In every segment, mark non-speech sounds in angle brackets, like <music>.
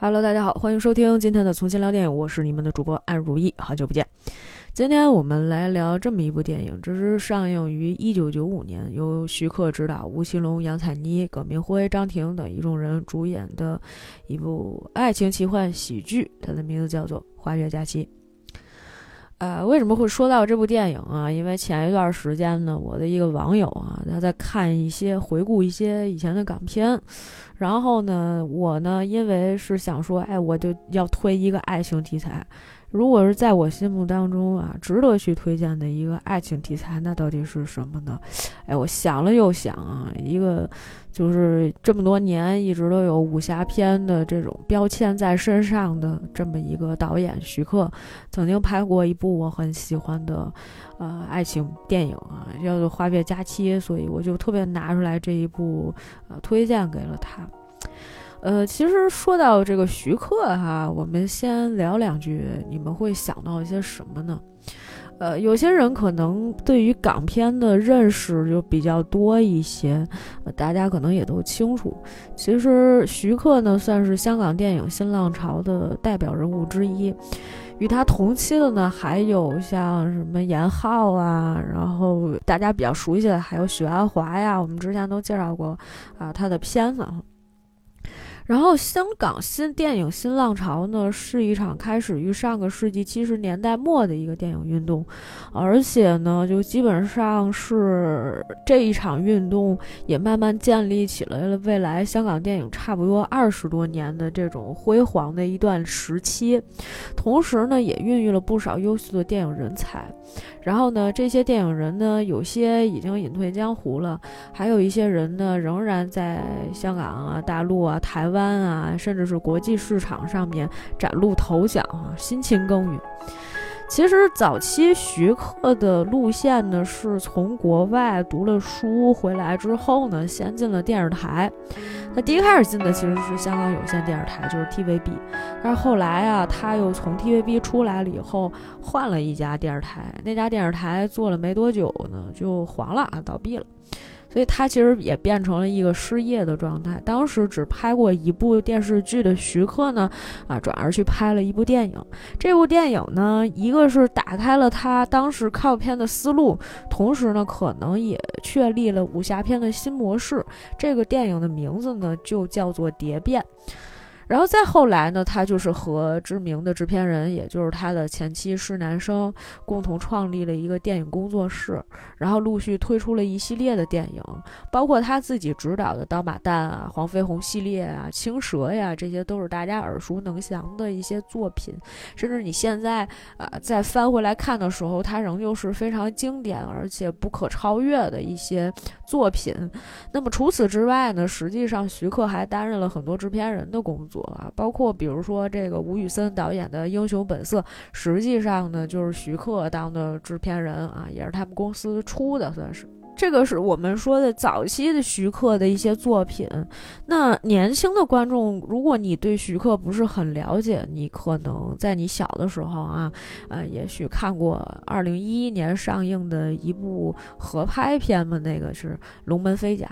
Hello，大家好，欢迎收听今天的从新聊电影，我是你们的主播安如意，好久不见。今天我们来聊这么一部电影，这是上映于一九九五年，由徐克执导，吴奇隆、杨采妮、葛明辉、张庭等一众人主演的一部爱情奇幻喜剧，它的名字叫做《花月假期》。呃，为什么会说到这部电影啊？因为前一段时间呢，我的一个网友啊，他在看一些回顾一些以前的港片，然后呢，我呢，因为是想说，哎，我就要推一个爱情题材。如果是在我心目当中啊，值得去推荐的一个爱情题材，那到底是什么呢？哎，我想了又想啊，一个就是这么多年一直都有武侠片的这种标签在身上的这么一个导演徐克，曾经拍过一部我很喜欢的呃爱情电影啊，叫做《花月佳期》，所以我就特别拿出来这一部呃推荐给了他。呃，其实说到这个徐克哈，我们先聊两句，你们会想到一些什么呢？呃，有些人可能对于港片的认识就比较多一些，呃，大家可能也都清楚。其实徐克呢，算是香港电影新浪潮的代表人物之一。与他同期的呢，还有像什么严浩啊，然后大家比较熟悉的还有许鞍华呀，我们之前都介绍过啊他的片子。然后，香港新电影新浪潮呢，是一场开始于上个世纪七十年代末的一个电影运动，而且呢，就基本上是这一场运动也慢慢建立起来了未来香港电影差不多二十多年的这种辉煌的一段时期，同时呢，也孕育了不少优秀的电影人才。然后呢，这些电影人呢，有些已经隐退江湖了，还有一些人呢，仍然在香港啊、大陆啊、台湾啊，甚至是国际市场上面崭露头角啊，辛勤耕耘。其实早期徐克的路线呢，是从国外读了书回来之后呢，先进了电视台。他第一开始进的其实是香港有线电视台，就是 TVB。但是后来啊，他又从 TVB 出来了以后，换了一家电视台。那家电视台做了没多久呢，就黄了，倒闭了。所以他其实也变成了一个失业的状态。当时只拍过一部电视剧的徐克呢，啊，转而去拍了一部电影。这部电影呢，一个是打开了他当时靠片的思路，同时呢，可能也确立了武侠片的新模式。这个电影的名字呢，就叫做《蝶变》。然后再后来呢，他就是和知名的制片人，也就是他的前妻施南生，共同创立了一个电影工作室，然后陆续推出了一系列的电影，包括他自己执导的《刀马旦》啊、《黄飞鸿》系列啊、《青蛇》呀，这些都是大家耳熟能详的一些作品。甚至你现在啊再翻回来看的时候，它仍旧是非常经典而且不可超越的一些作品。那么除此之外呢，实际上徐克还担任了很多制片人的工作。啊，包括比如说这个吴宇森导演的《英雄本色》，实际上呢就是徐克当的制片人啊，也是他们公司出的，算是。这个是我们说的早期的徐克的一些作品。那年轻的观众，如果你对徐克不是很了解，你可能在你小的时候啊，呃，也许看过二零一一年上映的一部合拍片嘛，那个是《龙门飞甲》。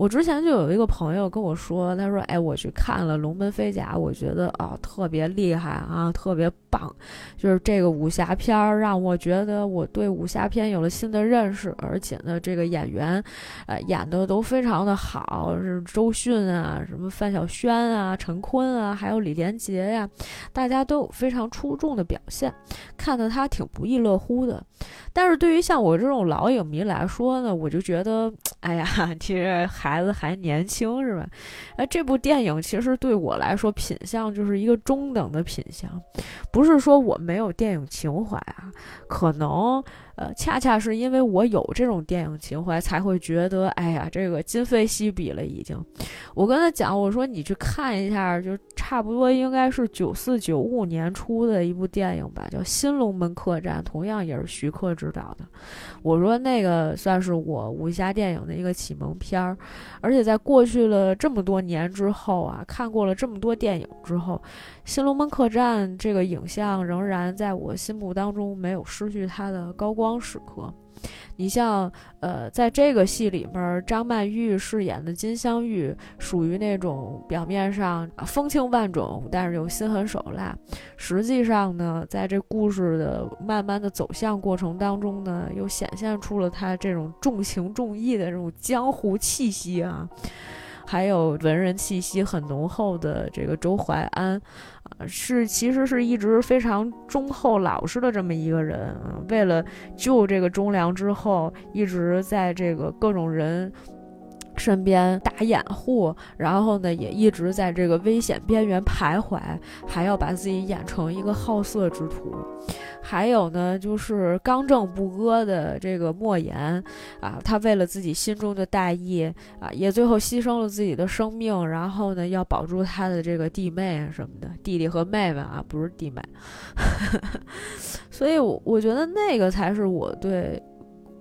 我之前就有一个朋友跟我说，他说：“哎，我去看了《龙门飞甲》，我觉得啊特别厉害啊，特别棒，就是这个武侠片儿让我觉得我对武侠片有了新的认识，而且呢，这个演员，呃，演的都非常的好，是周迅啊，什么范晓萱啊，陈坤啊，还有李连杰呀，大家都有非常出众的表现，看得他挺不亦乐乎的。但是对于像我这种老影迷来说呢，我就觉得，哎呀，<laughs> 其实。”孩子还年轻是吧？哎，这部电影其实对我来说品相就是一个中等的品相，不是说我没有电影情怀啊，可能。呃，恰恰是因为我有这种电影情怀，才会觉得，哎呀，这个今非昔比了，已经。我跟他讲，我说你去看一下，就差不多应该是九四九五年出的一部电影吧，叫《新龙门客栈》，同样也是徐克执导的。我说那个算是我武侠电影的一个启蒙片儿，而且在过去了这么多年之后啊，看过了这么多电影之后。《新龙门客栈》这个影像仍然在我心目当中没有失去它的高光时刻。你像呃，在这个戏里面，张曼玉饰演的金镶玉，属于那种表面上风情万种，但是又心狠手辣。实际上呢，在这故事的慢慢的走向过程当中呢，又显现出了她这种重情重义的这种江湖气息啊。还有文人气息很浓厚的这个周淮安，啊，是其实是一直非常忠厚老实的这么一个人啊。为了救这个忠良之后，一直在这个各种人身边打掩护，然后呢，也一直在这个危险边缘徘徊，还要把自己演成一个好色之徒。还有呢，就是刚正不阿的这个莫言啊，他为了自己心中的大义啊，也最后牺牲了自己的生命，然后呢，要保住他的这个弟妹什么的，弟弟和妹妹啊，不是弟妹。<laughs> 所以，我我觉得那个才是我对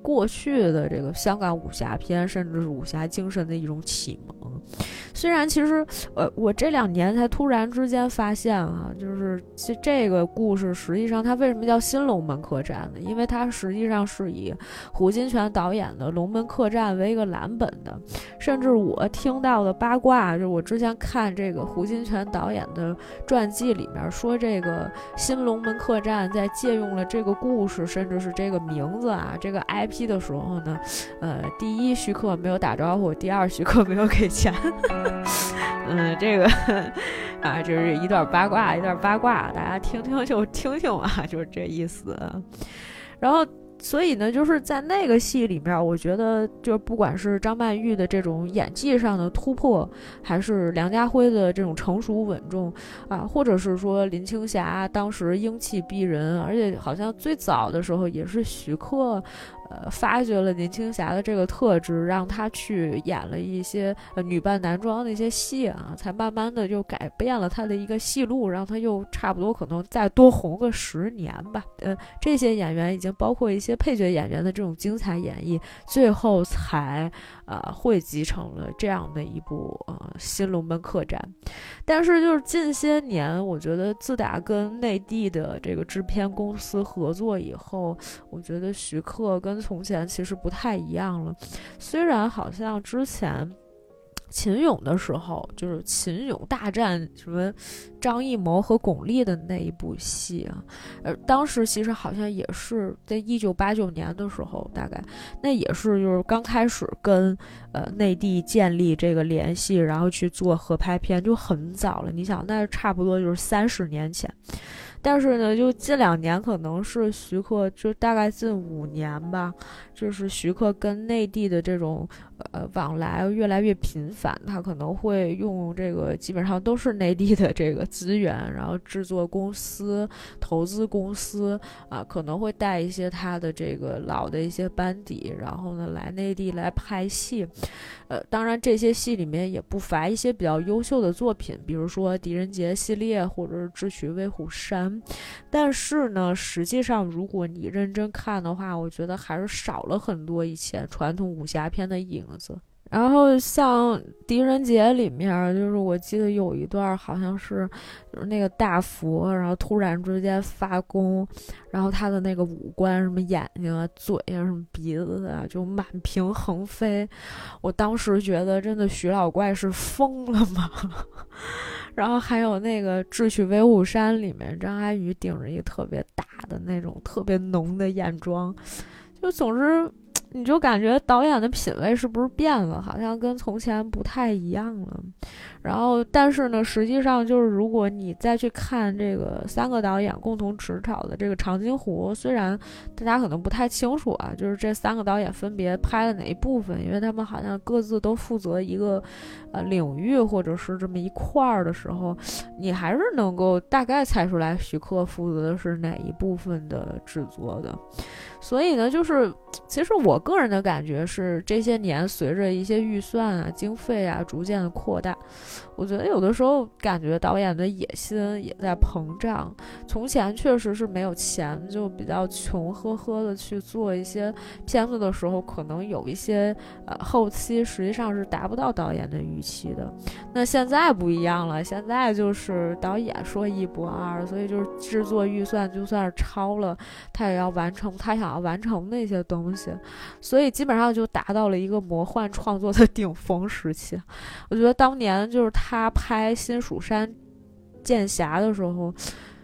过去的这个香港武侠片，甚至是武侠精神的一种启蒙。虽然其实，呃，我这两年才突然之间发现啊，就是这这个故事实际上它为什么叫《新龙门客栈》呢？因为它实际上是以胡金铨导演的《龙门客栈》为一个蓝本的。甚至我听到的八卦，就是我之前看这个胡金铨导演的传记里面说，这个《新龙门客栈》在借用了这个故事，甚至是这个名字啊，这个 I P 的时候呢，呃，第一徐克没有打招呼，第二徐克没有给钱。<laughs> 嗯，这个啊，就是一段八卦，一段八卦，大家听听就听听吧，就是这意思。然后。所以呢，就是在那个戏里面，我觉得就不管是张曼玉的这种演技上的突破，还是梁家辉的这种成熟稳重啊，或者是说林青霞当时英气逼人，而且好像最早的时候也是徐克。呃，发掘了林青霞的这个特质，让她去演了一些呃女扮男装的一些戏啊，才慢慢的就改变了她的一个戏路，让她又差不多可能再多红个十年吧。呃，这些演员已经包括一些配角演员的这种精彩演绎，最后才。啊，汇集成了这样的一部呃《新龙门客栈》，但是就是近些年，我觉得自打跟内地的这个制片公司合作以后，我觉得徐克跟从前其实不太一样了。虽然好像之前。秦勇的时候，就是秦勇大战什么张艺谋和巩俐的那一部戏啊，呃，当时其实好像也是在一九八九年的时候，大概那也是就是刚开始跟呃内地建立这个联系，然后去做合拍片，就很早了。你想，那差不多就是三十年前。但是呢，就近两年，可能是徐克，就大概近五年吧，就是徐克跟内地的这种呃往来越来越频繁，他可能会用这个基本上都是内地的这个资源，然后制作公司、投资公司啊，可能会带一些他的这个老的一些班底，然后呢来内地来拍戏。呃，当然这些戏里面也不乏一些比较优秀的作品，比如说《狄仁杰》系列，或者是《智取威虎山》。但是呢，实际上如果你认真看的话，我觉得还是少了很多以前传统武侠片的影子。然后像《狄仁杰》里面，就是我记得有一段好像是，就是那个大佛，然后突然之间发功，然后他的那个五官，什么眼睛啊、嘴啊、什么鼻子啊，就满屏横飞。我当时觉得，真的徐老怪是疯了吗？<laughs> 然后还有那个《智取威虎山》里面，张阿宇顶着一个特别大的那种特别浓的眼妆，就总之。你就感觉导演的品味是不是变了？好像跟从前不太一样了。然后，但是呢，实际上就是如果你再去看这个三个导演共同执导的这个《长津湖》，虽然大家可能不太清楚啊，就是这三个导演分别拍了哪一部分，因为他们好像各自都负责一个呃领域或者是这么一块儿的时候，你还是能够大概猜出来徐克负责的是哪一部分的制作的。所以呢，就是其实我个人的感觉是，这些年随着一些预算啊、经费啊逐渐的扩大，我觉得有的时候感觉导演的野心也在膨胀。从前确实是没有钱，就比较穷呵呵的去做一些片子的时候，可能有一些呃后期实际上是达不到导演的预期的。那现在不一样了，现在就是导演说一不二，所以就是制作预算就算是超了，他也要完成他想要完成那些东西，所以基本上就达到了一个魔幻创作的顶峰时期。我觉得当年就是他拍《新蜀山剑侠》的时候。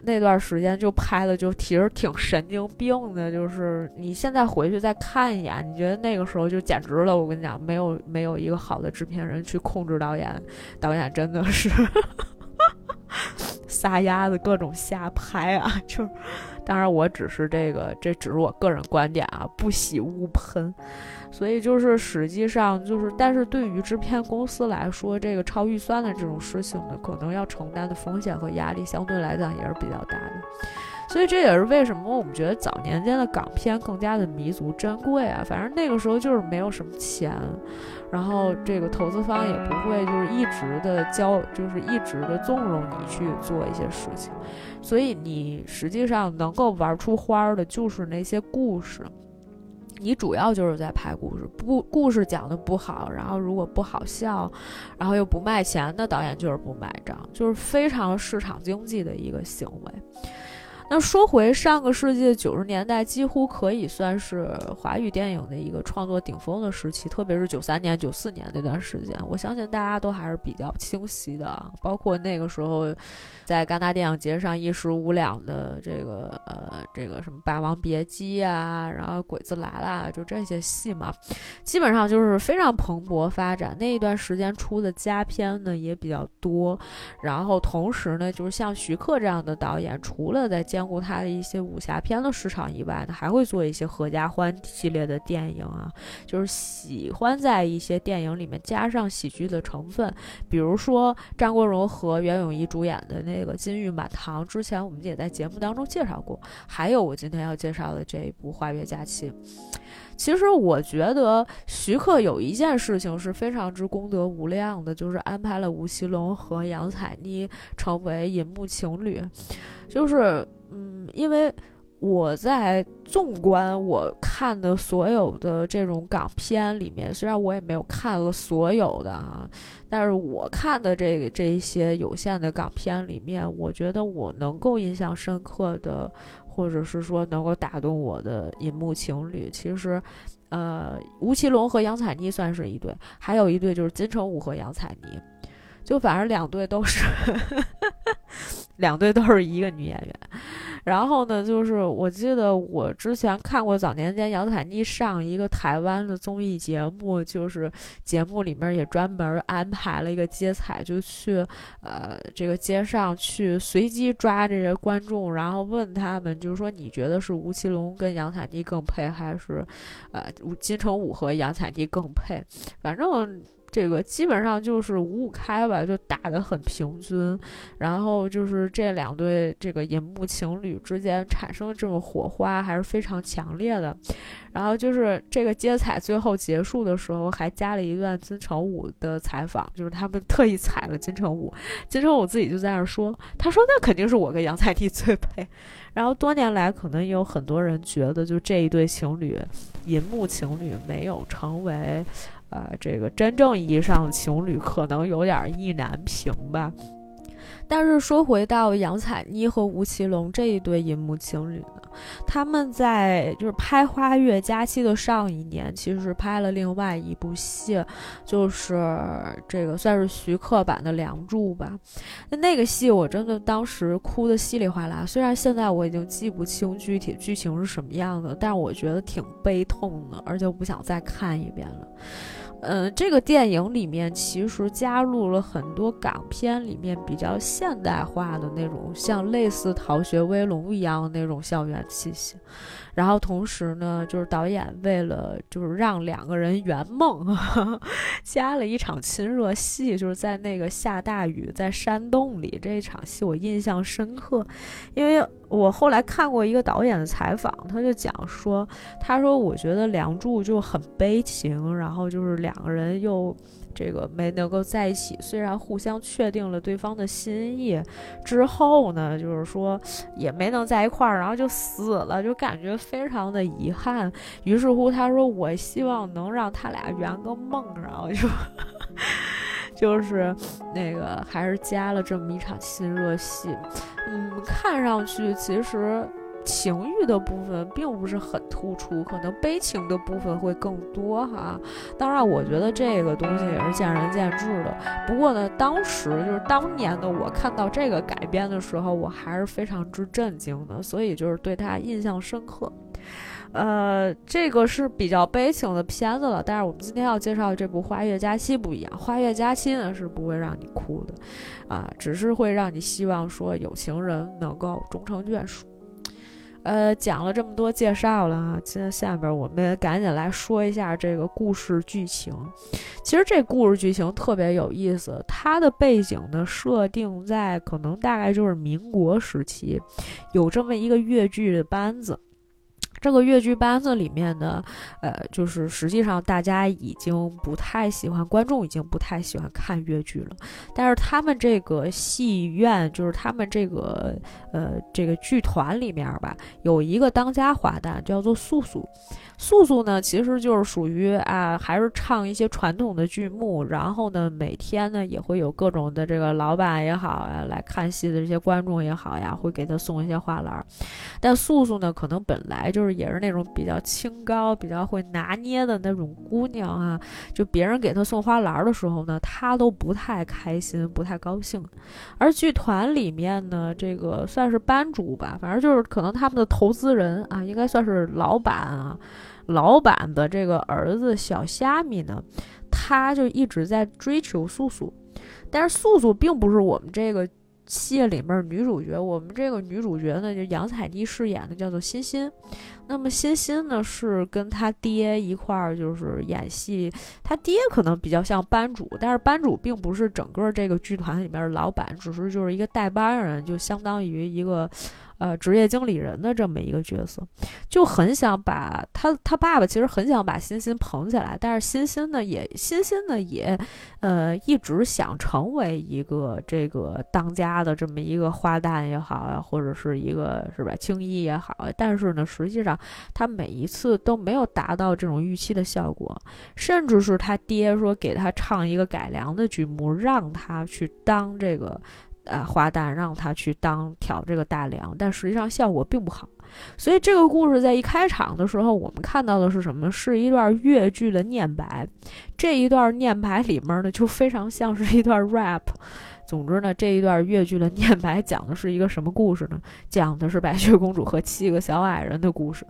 那段时间就拍的就其实挺神经病的，就是你现在回去再看一眼，你觉得那个时候就简直了。我跟你讲，没有没有一个好的制片人去控制导演，导演真的是 <laughs> 撒丫子各种瞎拍啊！就当然我只是这个，这只是我个人观点啊，不喜勿喷。所以就是实际上就是，但是对于制片公司来说，这个超预算的这种事情呢，可能要承担的风险和压力相对来讲也是比较大的。所以这也是为什么我们觉得早年间的港片更加的弥足珍贵啊。反正那个时候就是没有什么钱，然后这个投资方也不会就是一直的交，就是一直的纵容你去做一些事情。所以你实际上能够玩出花儿的，就是那些故事。你主要就是在拍故事，不故事讲的不好，然后如果不好笑，然后又不卖钱，那导演就是不买账，就是非常市场经济的一个行为。那说回上个世纪九十年代，几乎可以算是华语电影的一个创作顶峰的时期，特别是九三年、九四年那段时间，我相信大家都还是比较清晰的。包括那个时候，在戛纳电影节上一时无两的这个呃这个什么《霸王别姬》啊，然后《鬼子来了》就这些戏嘛，基本上就是非常蓬勃发展。那一段时间出的佳片呢也比较多，然后同时呢，就是像徐克这样的导演，除了在兼顾他的一些武侠片的市场以外呢，还会做一些合家欢系列的电影啊，就是喜欢在一些电影里面加上喜剧的成分，比如说张国荣和袁咏仪主演的那个《金玉满堂》，之前我们也在节目当中介绍过，还有我今天要介绍的这一部《花月假期》。其实我觉得徐克有一件事情是非常之功德无量的，就是安排了吴奇隆和杨采妮成为银幕情侣，就是。嗯，因为我在纵观我看的所有的这种港片里面，虽然我也没有看了所有的啊，但是我看的这个这一些有限的港片里面，我觉得我能够印象深刻的，或者是说能够打动我的银幕情侣，其实，呃，吴奇隆和杨采妮算是一对，还有一对就是金城武和杨采妮，就反正两对都是，两对都是一个女演员。然后呢，就是我记得我之前看过早年间杨采妮上一个台湾的综艺节目，就是节目里面也专门安排了一个接彩，就去呃这个街上去随机抓这些观众，然后问他们，就是说你觉得是吴奇隆跟杨采妮更配，还是呃金城武和杨采妮更配？反正。这个基本上就是五五开吧，就打得很平均，然后就是这两对这个银幕情侣之间产生的这种火花还是非常强烈的。然后就是这个接彩最后结束的时候，还加了一段金城武的采访，就是他们特意采了金城武，金城武自己就在那说，他说那肯定是我跟杨采妮最配。然后多年来，可能也有很多人觉得，就这一对情侣，银幕情侣没有成为。呃，这个真正意义上的情侣可能有点意难平吧。但是说回到杨采妮和吴奇隆这一对银幕情侣呢，他们在就是拍《花月佳期》的上一年，其实是拍了另外一部戏，就是这个算是徐克版的《梁祝》吧。那那个戏我真的当时哭的稀里哗啦，虽然现在我已经记不清具体剧情是什么样的，但是我觉得挺悲痛的，而且我不想再看一遍了。嗯，这个电影里面其实加入了很多港片里面比较现代化的那种，像类似《逃学威龙》一样的那种校园气息。然后同时呢，就是导演为了就是让两个人圆梦，<laughs> 加了一场亲热戏，就是在那个下大雨在山洞里这一场戏，我印象深刻，因为我后来看过一个导演的采访，他就讲说，他说我觉得《梁祝》就很悲情，然后就是两个人又这个没能够在一起，虽然互相确定了对方的心意之后呢，就是说也没能在一块儿，然后就死了，就感觉非常的遗憾。于是乎，他说我希望能让他俩圆个梦，然后就。<laughs> 就是那个，还是加了这么一场亲热戏，嗯，看上去其实情欲的部分并不是很突出，可能悲情的部分会更多哈。当然，我觉得这个东西也是见仁见智的。不过呢，当时就是当年的我看到这个改编的时候，我还是非常之震惊的，所以就是对他印象深刻。呃，这个是比较悲情的片子了，但是我们今天要介绍的这部《花月佳期》不一样，《花月佳期》呢是不会让你哭的，啊，只是会让你希望说有情人能够终成眷属。呃，讲了这么多介绍了啊，现在下边我们赶紧来说一下这个故事剧情。其实这故事剧情特别有意思，它的背景呢设定在可能大概就是民国时期，有这么一个越剧的班子。这个越剧班子里面呢，呃，就是实际上大家已经不太喜欢，观众已经不太喜欢看越剧了。但是他们这个戏院，就是他们这个呃这个剧团里面吧，有一个当家花旦叫做素素。素素呢，其实就是属于啊，还是唱一些传统的剧目，然后呢，每天呢也会有各种的这个老板也好啊，来看戏的这些观众也好呀，会给他送一些花篮。但素素呢，可能本来就是也是那种比较清高、比较会拿捏的那种姑娘啊，就别人给她送花篮的时候呢，她都不太开心、不太高兴。而剧团里面呢，这个算是班主吧，反正就是可能他们的投资人啊，应该算是老板啊。老板的这个儿子小虾米呢，他就一直在追求素素，但是素素并不是我们这个戏里面女主角。我们这个女主角呢，就杨采妮饰演的，叫做欣欣。那么欣欣呢，是跟他爹一块儿就是演戏，他爹可能比较像班主，但是班主并不是整个这个剧团里面的老板，只是就是一个代班人，就相当于一个。呃，职业经理人的这么一个角色，就很想把他他爸爸其实很想把欣欣捧起来，但是欣欣呢也欣欣呢也，呃，一直想成为一个这个当家的这么一个花旦也好啊，或者是一个是吧青衣也好，但是呢，实际上他每一次都没有达到这种预期的效果，甚至是他爹说给他唱一个改良的剧目，让他去当这个。呃，花旦让他去当挑这个大梁，但实际上效果并不好。所以这个故事在一开场的时候，我们看到的是什么？是一段越剧的念白。这一段念白里面呢，就非常像是一段 rap。总之呢，这一段越剧的 <laughs> 念白讲的是一个什么故事呢？讲的是白雪公主和七个小矮人的故事。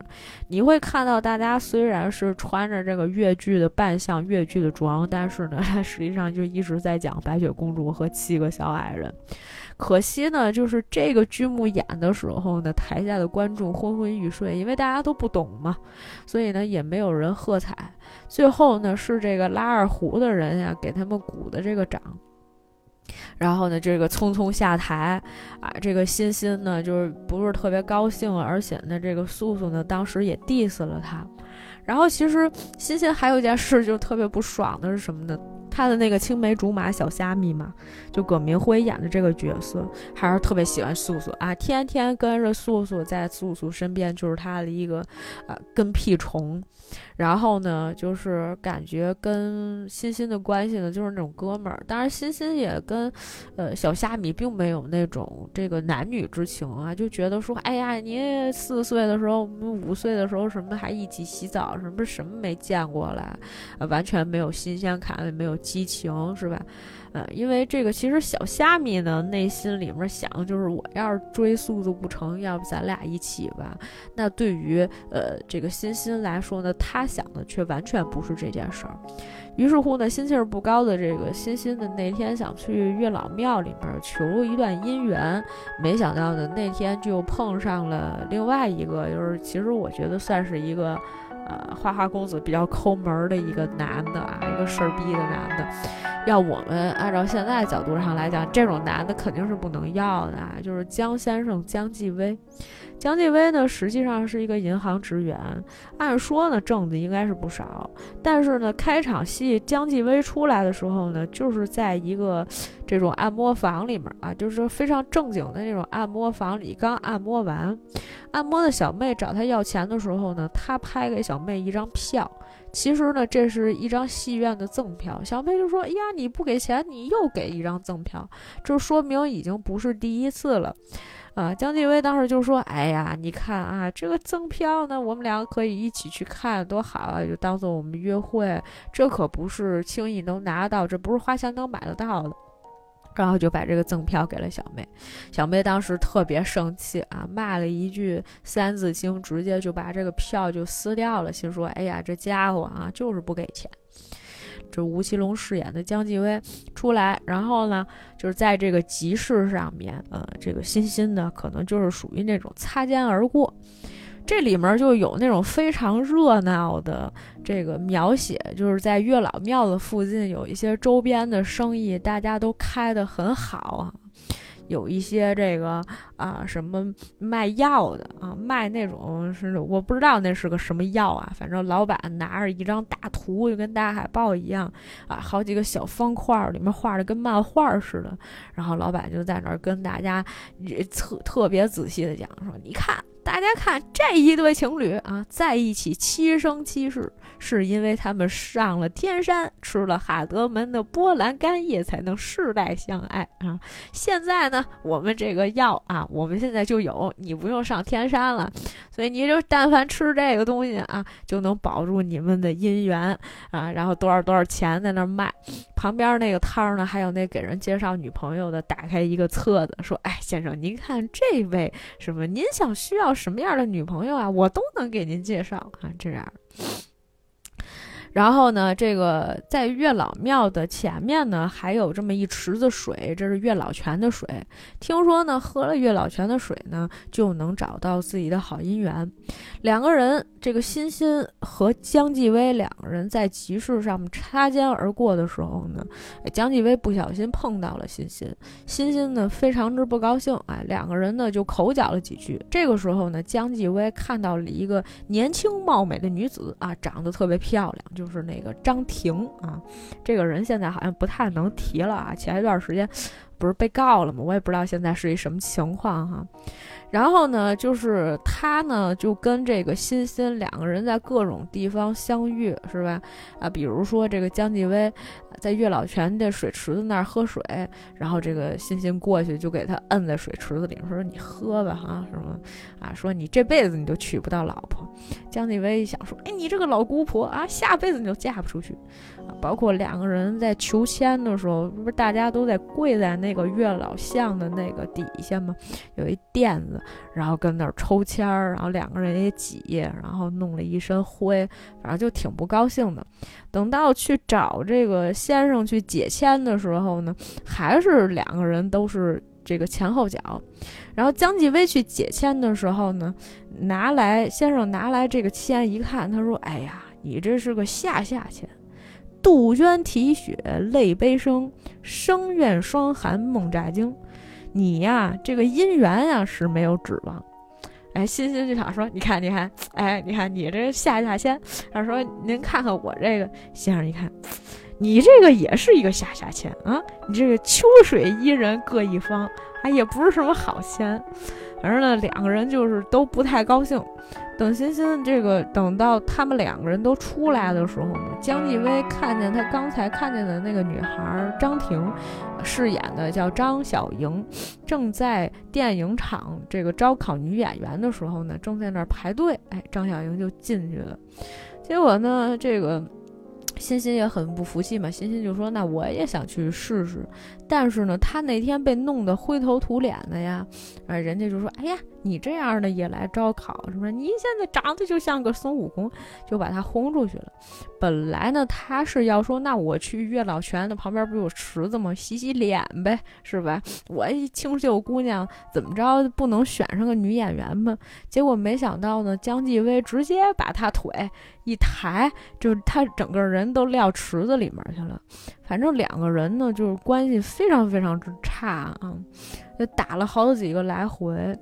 你会看到，大家虽然是穿着这个越剧的扮相、越剧的装，但是呢，它 <laughs> 实际上就一直在讲白雪公主和七个小矮人。可惜呢，就是这个剧目演的时候呢，台下的观众昏昏欲睡，因为大家都不懂嘛，所以呢，也没有人喝彩。最后呢，是这个拉二胡的人呀，给他们鼓的这个掌。然后呢，这个匆匆下台，啊，这个欣欣呢，就是不是特别高兴，而且呢，这个素素呢，当时也 diss 了他。然后其实欣欣还有一件事就特别不爽的是什么呢？他的那个青梅竹马小虾米嘛，就葛明辉演的这个角色，还是特别喜欢素素啊，天天跟着素素在素素身边，就是他的一个呃跟屁虫。然后呢，就是感觉跟欣欣的关系呢，就是那种哥们儿。当然，欣欣也跟，呃，小虾米并没有那种这个男女之情啊，就觉得说，哎呀，你四岁的时候，我们五岁的时候，什么还一起洗澡，什么什么没见过了，完全没有新鲜感，也没有激情，是吧？呃，因为这个，其实小虾米呢，内心里面想的就是，我要是追速度不成，要不咱俩一起吧？那对于呃这个欣欣来说呢，他想的却完全不是这件事儿。于是乎呢，心气儿不高的这个欣欣呢，那天想去月老庙里面求一段姻缘，没想到呢，那天就碰上了另外一个，就是其实我觉得算是一个呃花花公子比较抠门的一个男的啊，一个事儿逼的男的。要我们按照现在角度上来讲，这种男的肯定是不能要的，啊就是江先生江继威。江继威呢，实际上是一个银行职员，按说呢挣的应该是不少，但是呢，开场戏江继威出来的时候呢，就是在一个这种按摩房里面啊，就是非常正经的那种按摩房里，刚按摩完，按摩的小妹找他要钱的时候呢，他拍给小妹一张票，其实呢，这是一张戏院的赠票，小妹就说：“哎呀，你不给钱，你又给一张赠票，这说明已经不是第一次了。”啊，江继威当时就说：“哎呀，你看啊，这个赠票呢，我们两个可以一起去看，多好啊！就当做我们约会，这可不是轻易能拿到，这不是花钱能买得到的。”然后就把这个赠票给了小妹，小妹当时特别生气啊，骂了一句三字经，直接就把这个票就撕掉了，心说：“哎呀，这家伙啊，就是不给钱。”这吴奇隆饰演的江继威出来，然后呢，就是在这个集市上面，呃，这个欣欣呢，可能就是属于那种擦肩而过。这里面就有那种非常热闹的这个描写，就是在月老庙的附近有一些周边的生意，大家都开得很好啊。有一些这个啊，什么卖药的啊，卖那种是我不知道那是个什么药啊，反正老板拿着一张大图，就跟大海报一样啊，好几个小方块里面画的跟漫画似的，然后老板就在那儿跟大家特特别仔细的讲说，你看。大家看这一对情侣啊，在一起七生七世，是因为他们上了天山，吃了哈德门的波兰干叶，才能世代相爱啊。现在呢，我们这个药啊，我们现在就有，你不用上天山了，所以你就但凡吃这个东西啊，就能保住你们的姻缘啊。然后多少多少钱在那卖，旁边那个摊儿呢，还有那给人介绍女朋友的，打开一个册子，说：“哎，先生，您看这位什么？您想需要？”什么样的女朋友啊，我都能给您介绍啊，这样。然后呢，这个在月老庙的前面呢，还有这么一池子水，这是月老泉的水。听说呢，喝了月老泉的水呢，就能找到自己的好姻缘。两个人，这个欣欣和江继威两个人在集市上面擦肩而过的时候呢，江继威不小心碰到了欣欣，欣欣呢非常之不高兴，哎，两个人呢就口角了几句。这个时候呢，江继威看到了一个年轻貌美的女子啊，长得特别漂亮，就。就是那个张婷啊，这个人现在好像不太能提了啊。前一段时间不是被告了吗？我也不知道现在是一什么情况哈。然后呢，就是他呢，就跟这个欣欣两个人在各种地方相遇，是吧？啊，比如说这个江继威在月老泉的水池子那儿喝水，然后这个欣欣过去就给他摁在水池子里，说你喝吧，哈，什么啊？说你这辈子你都娶不到老婆。江继威一想说，哎，你这个老姑婆啊，下辈子你就嫁不出去。啊，包括两个人在求签的时候，不是大家都在跪在那那个月老像的那个底下嘛？有一垫子。然后跟那儿抽签儿，然后两个人也挤，然后弄了一身灰，反正就挺不高兴的。等到去找这个先生去解签的时候呢，还是两个人都是这个前后脚。然后江继威去解签的时候呢，拿来先生拿来这个签一看，他说：“哎呀，你这是个下下签，杜鹃啼血泪悲声，声怨霜寒梦乍惊。”你呀，这个姻缘呀是没有指望。哎，欣欣就想说，你看，你看，哎，你看你这下下签。他说，您看看我这个先生，一看，你这个也是一个下下签啊。你这个秋水伊人各一方，哎，也不是什么好签。反正呢，两个人就是都不太高兴。等欣欣这个等到他们两个人都出来的时候呢，江继威看见他刚才看见的那个女孩张婷，饰演的叫张小莹，正在电影厂这个招考女演员的时候呢，正在那儿排队。哎，张小莹就进去了。结果呢，这个。欣欣也很不服气嘛，欣欣就说：“那我也想去试试。”但是呢，他那天被弄得灰头土脸的呀，啊，人家就说：“哎呀，你这样的也来招考，什么？你现在长得就像个孙悟空，就把他轰出去了。本来呢，他是要说，那我去月老泉的旁边不有池子吗？洗洗脸呗，是吧？我一清秀姑娘，怎么着不能选上个女演员吗？结果没想到呢，江继威直接把他腿一抬，就是他整个人都撂池子里面去了。反正两个人呢，就是关系非常非常之差啊。就打了好几个来回，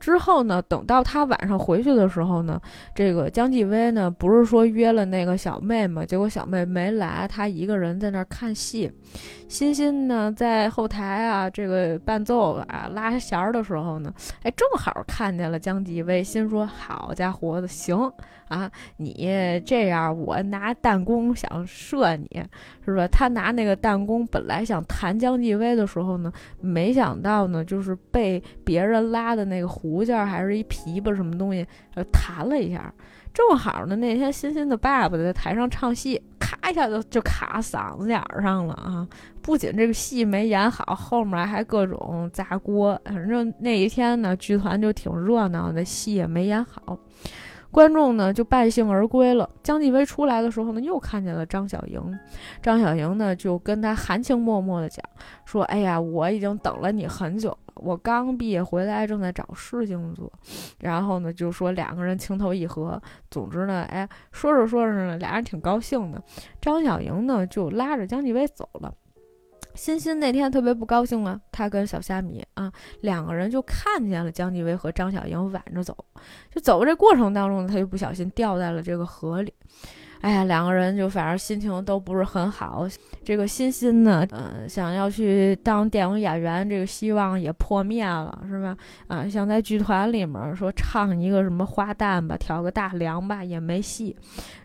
之后呢，等到他晚上回去的时候呢，这个姜继威呢，不是说约了那个小妹嘛？结果小妹没来，他一个人在那儿看戏。欣欣呢，在后台啊，这个伴奏啊，拉弦儿的时候呢，哎，正好看见了姜继威，心说：好家伙的，行啊，你这样，我拿弹弓想射你，是吧？他拿那个弹弓本来想弹姜继威的时候呢，没想到呢。就是被别人拉的那个胡件，还是一琵琶什么东西，弹了一下。正好呢，那天欣欣的爸爸在台上唱戏，咔一下就就卡嗓子眼上了啊！不仅这个戏没演好，后面还各种砸锅。反正那一天呢，剧团就挺热闹的，戏也没演好。观众呢就败兴而归了。姜继威出来的时候呢，又看见了张小莹。张小莹呢就跟他含情脉脉的讲说：“哎呀，我已经等了你很久了，我刚毕业回来，正在找事情做。”然后呢就说两个人情投意合。总之呢，哎，说着说着呢，俩人挺高兴的。张小莹呢就拉着姜继威走了。欣欣那天特别不高兴啊，他跟小虾米啊两个人就看见了姜继威和张小英挽着走，就走这过程当中，他就不小心掉在了这个河里。哎呀，两个人就反正心情都不是很好。这个欣欣呢，嗯，想要去当电影演员，这个希望也破灭了，是吧？啊，想在剧团里面说唱一个什么花旦吧，挑个大梁吧，也没戏。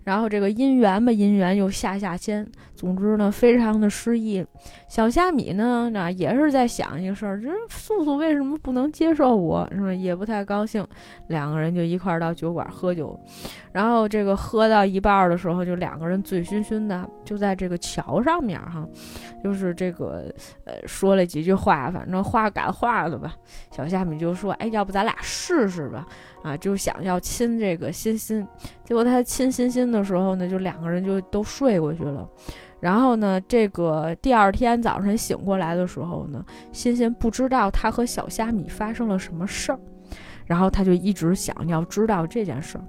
然后这个姻缘吧，姻缘又下下签。总之呢，非常的失意。小虾米呢，那也是在想一个事儿，就是素素为什么不能接受我，是吧？也不太高兴。两个人就一块儿到酒馆喝酒，然后这个喝到一半儿的时候，就两个人醉醺醺的，就在这个桥上面哈，就是这个呃说了几句话，反正话赶话的吧。小虾米就说：“哎，要不咱俩试试吧？”啊，就想要亲这个欣欣，结果他亲欣欣的时候呢，就两个人就都睡过去了。然后呢，这个第二天早晨醒过来的时候呢，欣欣不知道他和小虾米发生了什么事儿，然后他就一直想要知道这件事儿。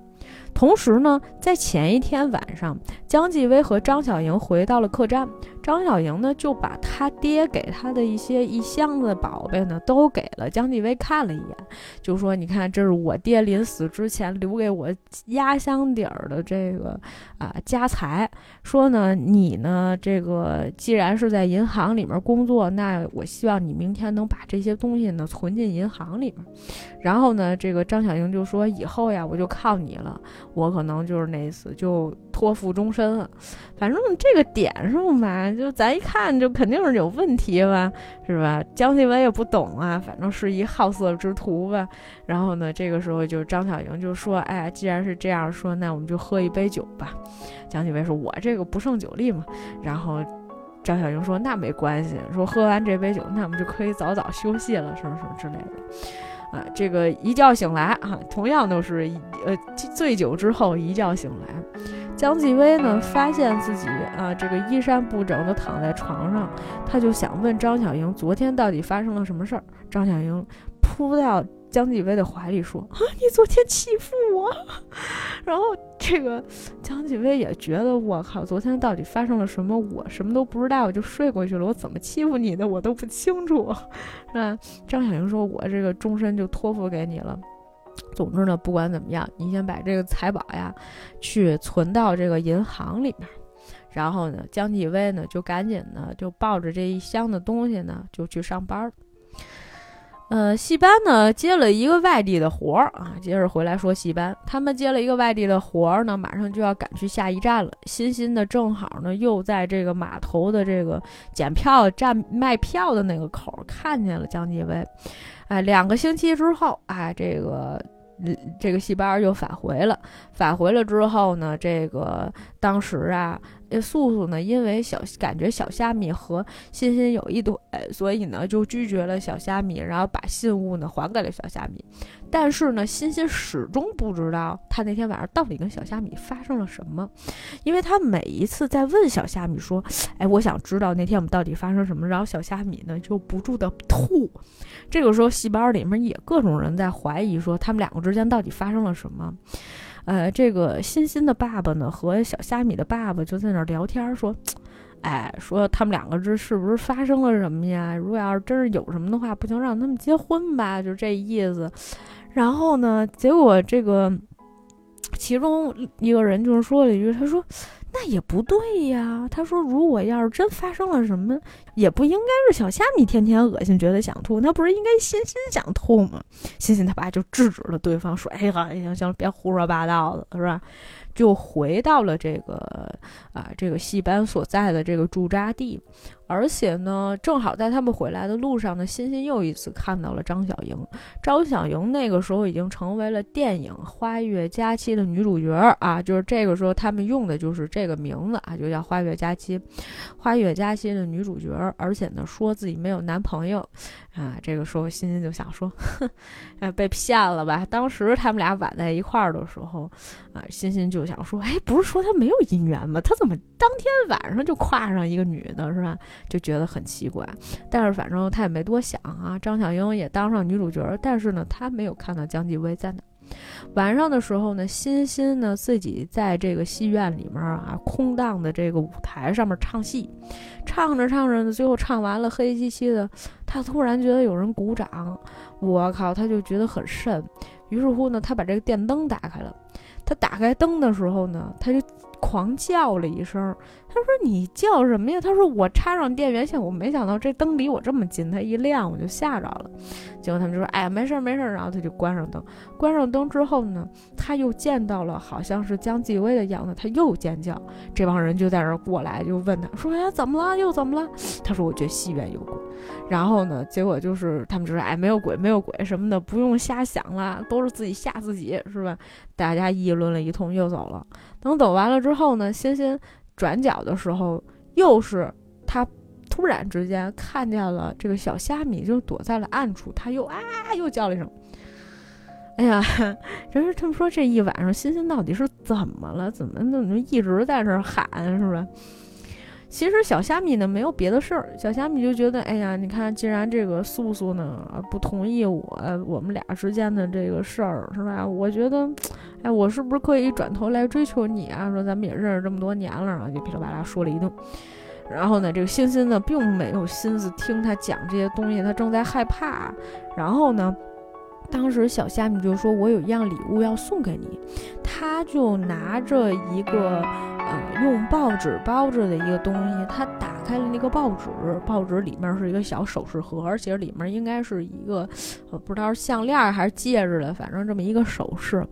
同时呢，在前一天晚上，姜继威和张小莹回到了客栈。张小莹呢，就把他爹给他的一些一箱子宝贝呢，都给了姜继威看了一眼，就说：“你看，这是我爹临死之前留给我压箱底儿的这个啊家财。说呢，你呢，这个既然是在银行里面工作，那我希望你明天能把这些东西呢存进银行里面。然后呢，这个张小莹就说：以后呀，我就靠你了，我可能就是那次就托付终身了。反正这个点上吧。”就咱一看就肯定是有问题吧，是吧？姜继文也不懂啊，反正是一好色之徒吧。然后呢，这个时候就张小莹就说：“哎，既然是这样说，那我们就喝一杯酒吧。”姜继文说：“我这个不胜酒力嘛。”然后张小莹说：“那没关系，说喝完这杯酒，那我们就可以早早休息了，什么什么之类的。”这个一觉醒来啊，同样都是呃醉酒之后一觉醒来。姜继威呢，发现自己啊，这个衣衫不整的躺在床上，他就想问张小莹，昨天到底发生了什么事儿？张小莹扑到江继威的怀里说：“啊，你昨天欺负我。”然后这个江继威也觉得，我靠，昨天到底发生了什么？我什么都不知道，我就睡过去了。我怎么欺负你的，我都不清楚，是吧？张小英说：“我这个终身就托付给你了。”总之呢，不管怎么样，你先把这个财宝呀，去存到这个银行里面。然后呢，江继威呢就赶紧呢就抱着这一箱的东西呢就去上班。呃，戏班呢接了一个外地的活儿啊，接着回来说戏班，他们接了一个外地的活儿呢，马上就要赶去下一站了。欣欣的正好呢又在这个码头的这个检票站卖票的那个口看见了姜继威。哎，两个星期之后，哎，这个。这个戏班又返回了，返回了之后呢，这个当时啊。这素素呢，因为小感觉小虾米和欣欣有一腿，所以呢就拒绝了小虾米，然后把信物呢还给了小虾米。但是呢，欣欣始终不知道他那天晚上到底跟小虾米发生了什么，因为他每一次在问小虾米说：“哎，我想知道那天我们到底发生什么。”然后小虾米呢就不住的吐。这个时候，细胞里面也各种人在怀疑说他们两个之间到底发生了什么。呃，这个欣欣的爸爸呢和小虾米的爸爸就在那聊天说：“哎，说他们两个这是不是发生了什么呀？如果要是真是有什么的话，不行，让他们结婚吧，就这意思。然后呢，结果这个其中一个人就是说了一句，他说。那也不对呀，他说，如果要是真发生了什么，也不应该是小虾米天天恶心，觉得想吐，那不是应该欣欣想吐吗？欣欣他爸就制止了对方，说：“哎呀，行行，别胡说八道了，是吧？”就回到了这个啊，这个戏班所在的这个驻扎地。而且呢，正好在他们回来的路上呢，欣欣又一次看到了张小莹。张小莹那个时候已经成为了电影《花月佳期》的女主角啊，就是这个时候他们用的就是这个名字啊，就叫《花月佳期》。花月佳期的女主角，而且呢，说自己没有男朋友啊。这个时候，欣欣就想说，哼，<laughs> 被骗了吧？当时他们俩挽在一块儿的时候啊，欣欣就想说，哎，不是说他没有姻缘吗？他怎么当天晚上就跨上一个女的，是吧？就觉得很奇怪，但是反正他也没多想啊。张小英也当上女主角，但是呢，他没有看到姜继威在哪。晚上的时候呢，欣欣呢自己在这个戏院里面啊，空荡的这个舞台上面唱戏，唱着唱着呢，最后唱完了，黑漆漆的，他突然觉得有人鼓掌，我靠，他就觉得很瘆。于是乎呢，他把这个电灯打开了。他打开灯的时候呢，他就狂叫了一声。他说：“你叫什么呀？”他说：“我插上电源线，我没想到这灯离我这么近，它一亮我就吓着了。”结果他们就说：“哎，没事儿没事儿。”然后他就关上灯。关上灯之后呢，他又见到了好像是姜继威的样子，他又尖叫。这帮人就在这儿过来，就问他说：“哎，怎么了？又怎么了？”他说：“我觉得戏院有鬼。”然后呢，结果就是他们就说：“哎，没有鬼，没有鬼什么的，不用瞎想了，都是自己吓自己，是吧？”大家议论了一通，又走了。等走完了之后呢，欣欣。转角的时候，又是他突然之间看见了这个小虾米，就躲在了暗处。他又啊，又叫了一声：“哎呀！” <laughs> 人是他们说这一晚上，欣欣到底是怎么了？怎么怎么一直在这喊，是吧？其实小虾米呢没有别的事儿，小虾米就觉得：“哎呀，你看，既然这个素素呢不同意我我们俩之间的这个事儿，是吧？我觉得。”哎，我是不是可以转头来追求你啊？说咱们也认识这么多年了，然后就噼里啪啦说了一顿。然后呢，这个欣欣呢并没有心思听他讲这些东西，他正在害怕。然后呢，当时小虾米就说：“我有一样礼物要送给你。”他就拿着一个。呃，用报纸包着的一个东西，他打开了那个报纸，报纸里面是一个小首饰盒，而且里面应该是一个，呃，不知道是项链还是戒指的，反正这么一个首饰。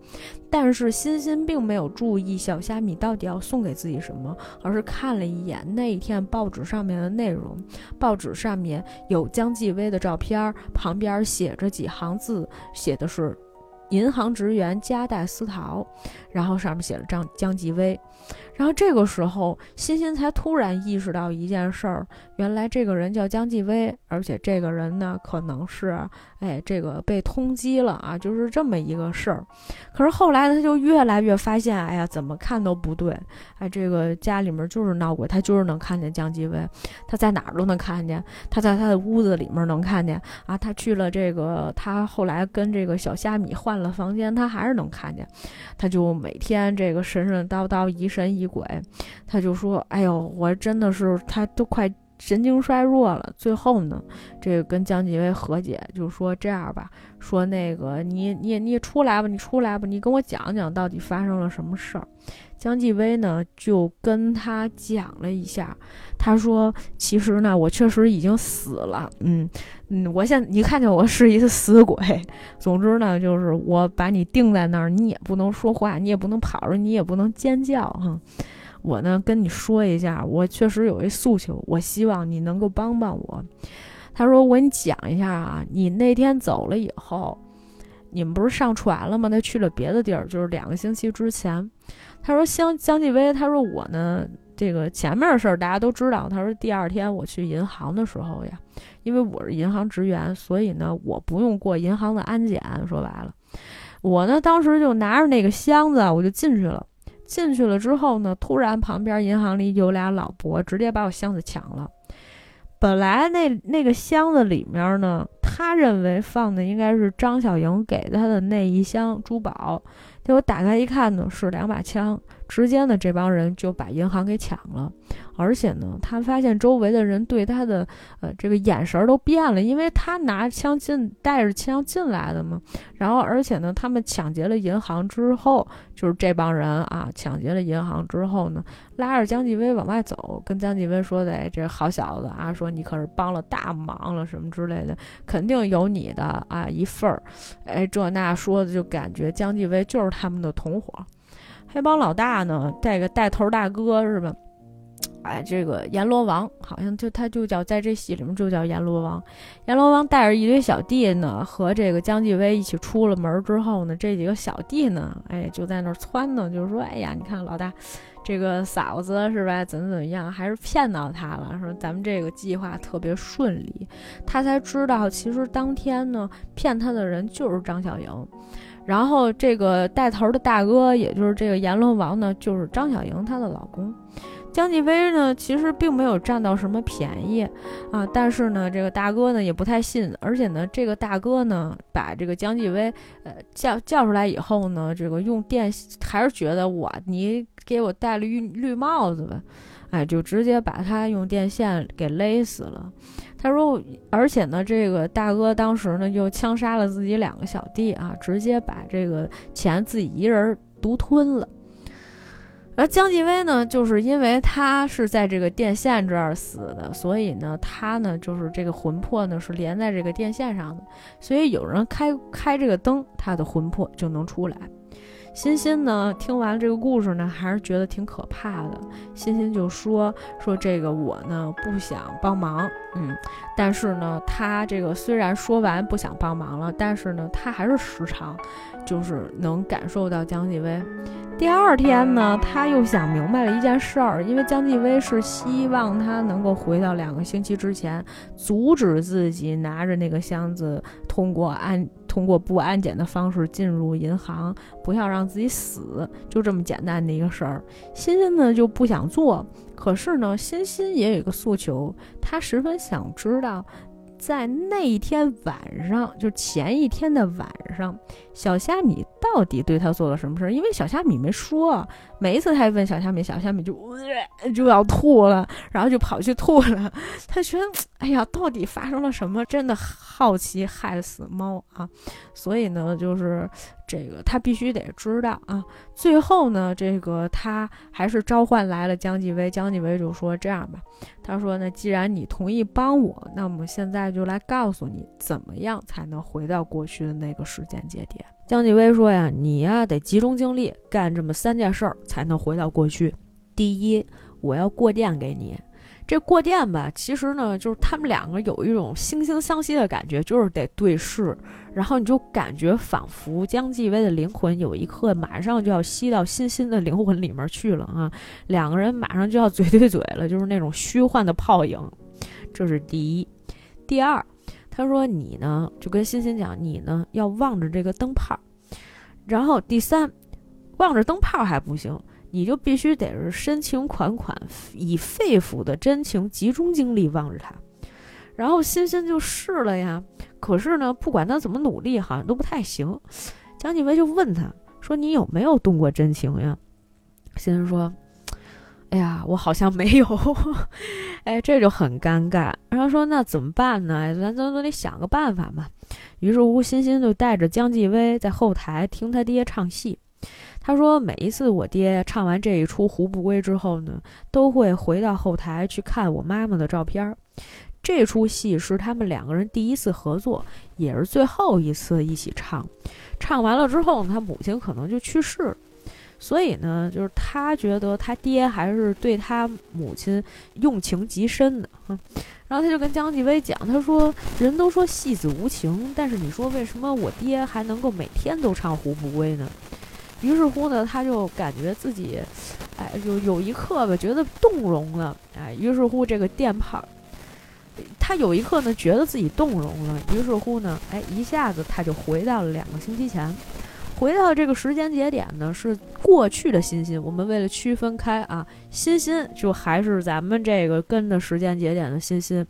但是欣欣并没有注意小虾米到底要送给自己什么，而是看了一眼那一天报纸上面的内容。报纸上面有姜继威的照片，旁边写着几行字，写的是“银行职员夹带私逃”，然后上面写了张姜继威。然后这个时候，欣欣才突然意识到一件事儿：原来这个人叫江继威，而且这个人呢，可能是哎，这个被通缉了啊，就是这么一个事儿。可是后来他就越来越发现，哎呀，怎么看都不对，哎，这个家里面就是闹鬼，他就是能看见江继威，他在哪儿都能看见，他在他的屋子里面能看见。啊，他去了这个，他后来跟这个小虾米换了房间，他还是能看见，他就每天这个神神叨叨，一神疑。鬼，他就说：“哎呦，我真的是，他都快神经衰弱了。”最后呢，这个跟姜继威和解，就说这样吧，说那个你你你出来吧，你出来吧，你跟我讲讲到底发生了什么事儿。姜继威呢就跟他讲了一下，他说：“其实呢，我确实已经死了，嗯嗯，我现你看见我是一个死鬼。总之呢，就是我把你定在那儿，你也不能说话，你也不能跑着，你也不能尖叫哈。我呢跟你说一下，我确实有一诉求，我希望你能够帮帮我。”他说：“我给你讲一下啊，你那天走了以后，你们不是上船了吗？他去了别的地儿，就是两个星期之前。”他说：“姜姜继威，他说我呢，这个前面的事儿大家都知道。他说第二天我去银行的时候呀，因为我是银行职员，所以呢，我不用过银行的安检。说白了，我呢当时就拿着那个箱子，我就进去了。进去了之后呢，突然旁边银行里有俩老伯，直接把我箱子抢了。本来那那个箱子里面呢，他认为放的应该是张小莹给他的那一箱珠宝。”结果打开一看呢，是两把枪，之间呢这帮人就把银行给抢了。而且呢，他发现周围的人对他的呃这个眼神都变了，因为他拿枪进，带着枪进来的嘛。然后，而且呢，他们抢劫了银行之后，就是这帮人啊，抢劫了银行之后呢，拉着江继威往外走，跟江继威说的：“哎，这好小子啊，说你可是帮了大忙了，什么之类的，肯定有你的啊一份儿。”哎，这那说的就感觉江继威就是他们的同伙。黑帮老大呢，带个带头大哥是吧？哎，这个阎罗王好像就他就叫在这戏里面就叫阎罗王。阎罗王带着一堆小弟呢，和这个江继威一起出了门之后呢，这几个小弟呢，哎，就在那儿撺掇，就是说，哎呀，你看老大，这个嫂子是吧？怎么怎么样，还是骗到他了？说咱们这个计划特别顺利，他才知道其实当天呢，骗他的人就是张小莹。然后这个带头的大哥，也就是这个阎罗王呢，就是张小莹她的老公。江继威呢，其实并没有占到什么便宜啊，但是呢，这个大哥呢也不太信，而且呢，这个大哥呢把这个江继威呃叫叫出来以后呢，这个用电还是觉得我你给我戴了绿绿帽子吧，哎，就直接把他用电线给勒死了。他说，而且呢，这个大哥当时呢又枪杀了自己两个小弟啊，直接把这个钱自己一人独吞了。而江继威呢，就是因为他是在这个电线这儿死的，所以呢，他呢就是这个魂魄呢是连在这个电线上的，所以有人开开这个灯，他的魂魄就能出来。欣欣呢，听完这个故事呢，还是觉得挺可怕的。欣欣就说说这个我呢不想帮忙，嗯，但是呢，他这个虽然说完不想帮忙了，但是呢，他还是时常就是能感受到江继威。第二天呢，他又想明白了一件事儿，因为江继威是希望他能够回到两个星期之前，阻止自己拿着那个箱子通过安通过不安检的方式进入银行，不要让自己死，就这么简单的一个事儿。欣欣呢就不想做，可是呢，欣欣也有一个诉求，他十分想知道。在那一天晚上，就前一天的晚上，小虾米到底对他做了什么事儿？因为小虾米没说，每一次他问小虾米，小虾米就就要吐了，然后就跑去吐了。他觉得，哎呀，到底发生了什么？真的好奇，害死猫啊！所以呢，就是。这个他必须得知道啊！最后呢，这个他还是召唤来了江继威。江继威就说：“这样吧，他说呢，既然你同意帮我，那么现在就来告诉你，怎么样才能回到过去的那个时间节点。”江继威说：“呀，你呀得集中精力干这么三件事儿，才能回到过去。第一，我要过电给你。”这过电吧，其实呢，就是他们两个有一种惺惺相惜的感觉，就是得对视，然后你就感觉仿佛江继威的灵魂有一刻马上就要吸到欣欣的灵魂里面去了啊，<laughs> 两个人马上就要嘴对嘴了，<laughs> 就是那种虚幻的泡影。这是第一。第二，他说你呢，就跟欣欣讲，你呢要望着这个灯泡。然后第三，望着灯泡还不行。你就必须得是深情款款，以肺腑的真情集中精力望着他，然后欣欣就试了呀。可是呢，不管他怎么努力，好像都不太行。江继威就问他说：“你有没有动过真情呀？”欣欣说：“哎呀，我好像没有。<laughs> ”哎，这就很尴尬。然后说：“那怎么办呢？咱咱都得想个办法嘛。”于是吴，欣欣就带着江继威在后台听他爹唱戏。他说：“每一次我爹唱完这一出《胡不归》之后呢，都会回到后台去看我妈妈的照片儿。这出戏是他们两个人第一次合作，也是最后一次一起唱。唱完了之后呢，他母亲可能就去世了。所以呢，就是他觉得他爹还是对他母亲用情极深的。然后他就跟江继威讲，他说：人都说戏子无情，但是你说为什么我爹还能够每天都唱《胡不归》呢？”于是乎呢，他就感觉自己，哎，有有一刻吧，觉得动容了，哎，于是乎这个电炮，他有一刻呢，觉得自己动容了，于是乎呢，哎，一下子他就回到了两个星期前，回到这个时间节点呢，是过去的欣欣。我们为了区分开啊，欣欣就还是咱们这个跟的时间节点的欣欣，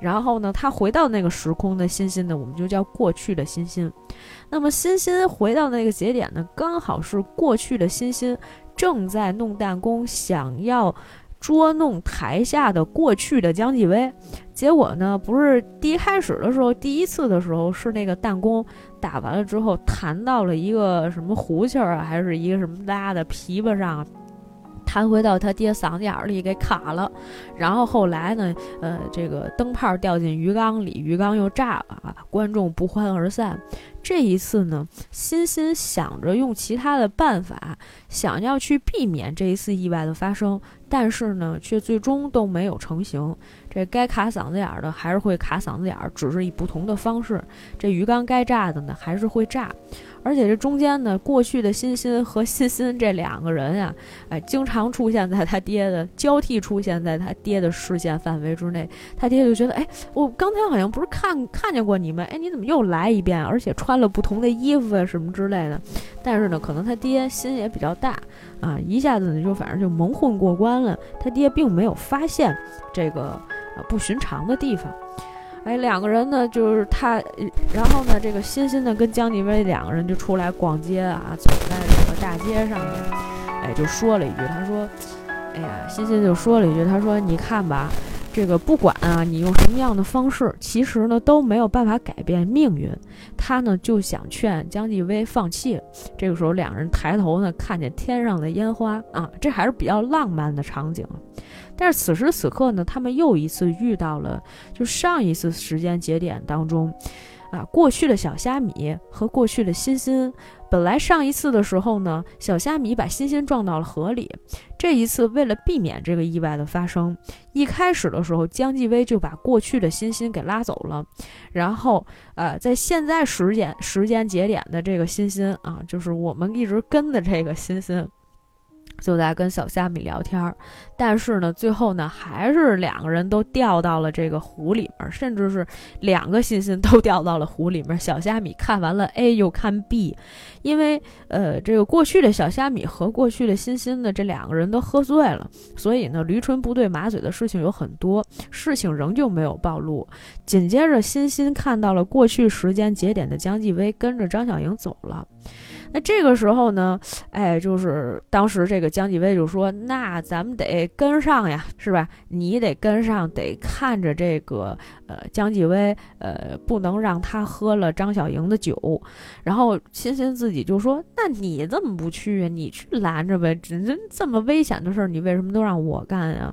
然后呢，他回到那个时空的欣欣呢，我们就叫过去的欣欣。那么欣欣回到那个节点呢，刚好是过去的欣欣正在弄弹弓，想要捉弄台下的过去的姜继威。结果呢，不是第一开始的时候，第一次的时候是那个弹弓打完了之后弹到了一个什么胡琴儿啊，还是一个什么拉的琵琶上。弹回到他爹嗓子眼里给卡了，然后后来呢，呃，这个灯泡掉进鱼缸里，鱼缸又炸了啊，观众不欢而散。这一次呢，欣欣想着用其他的办法，想要去避免这一次意外的发生，但是呢，却最终都没有成型。这该卡嗓子眼儿的还是会卡嗓子眼儿，只是以不同的方式。这鱼缸该炸的呢，还是会炸。而且这中间呢，过去的欣欣和欣欣这两个人呀，哎，经常出现在他爹的交替出现在他爹的视线范围之内。他爹就觉得，哎，我刚才好像不是看看见过你们，哎，你怎么又来一遍？而且穿了不同的衣服啊，什么之类的。但是呢，可能他爹心也比较大啊，一下子呢就反正就蒙混过关了。他爹并没有发现这个呃不寻常的地方。哎，两个人呢，就是他，然后呢，这个欣欣呢跟江继威两个人就出来逛街啊，走在这个大街上面，哎，就说了一句，他说，哎呀，欣欣就说了一句，他说，你看吧，这个不管啊，你用什么样的方式，其实呢都没有办法改变命运。他呢就想劝江继威放弃。这个时候，两人抬头呢，看见天上的烟花啊，这还是比较浪漫的场景。但是此时此刻呢，他们又一次遇到了，就上一次时间节点当中，啊，过去的小虾米和过去的欣欣。本来上一次的时候呢，小虾米把欣欣撞到了河里。这一次，为了避免这个意外的发生，一开始的时候，姜继威就把过去的欣欣给拉走了。然后，呃，在现在时间时间节点的这个欣欣啊，就是我们一直跟的这个欣欣。就在跟小虾米聊天儿，但是呢，最后呢，还是两个人都掉到了这个湖里面，甚至是两个欣欣都掉到了湖里面。小虾米看完了 A 又看 B，因为呃，这个过去的小虾米和过去的欣欣呢，这两个人都喝醉了，所以呢，驴唇不对马嘴的事情有很多，事情仍旧没有暴露。紧接着，欣欣看到了过去时间节点的江继威跟着张小莹走了。那这个时候呢，哎，就是当时这个姜继威就说：“那咱们得跟上呀，是吧？你得跟上，得看着这个呃姜继威，呃，不能让他喝了张小莹的酒。”然后欣欣自己就说：“那你怎么不去？你去拦着呗，这这么危险的事儿，你为什么都让我干呀？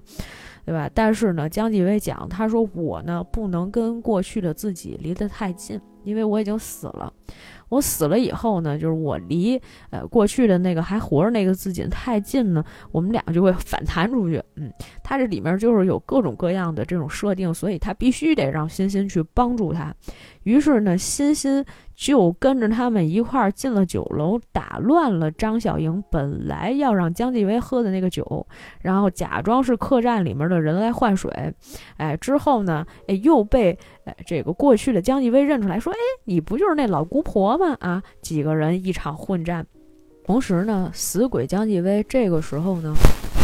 对吧？”但是呢，姜继威讲，他说：“我呢，不能跟过去的自己离得太近，因为我已经死了。”我死了以后呢，就是我离呃过去的那个还活着那个自己太近呢，我们俩就会反弹出去。嗯，它这里面就是有各种各样的这种设定，所以他必须得让欣欣去帮助他。于是呢，欣欣就跟着他们一块儿进了酒楼，打乱了张小莹本来要让姜继威喝的那个酒，然后假装是客栈里面的人来换水。哎，之后呢，哎又被哎这个过去的姜继威认出来，说：“哎，你不就是那老姑婆吗？”啊，几个人一场混战。同时呢，死鬼姜继威这个时候呢，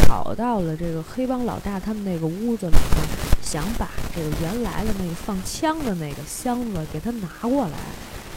跑到了这个黑帮老大他们那个屋子里面。想把这个原来的那个放枪的那个箱子给他拿过来，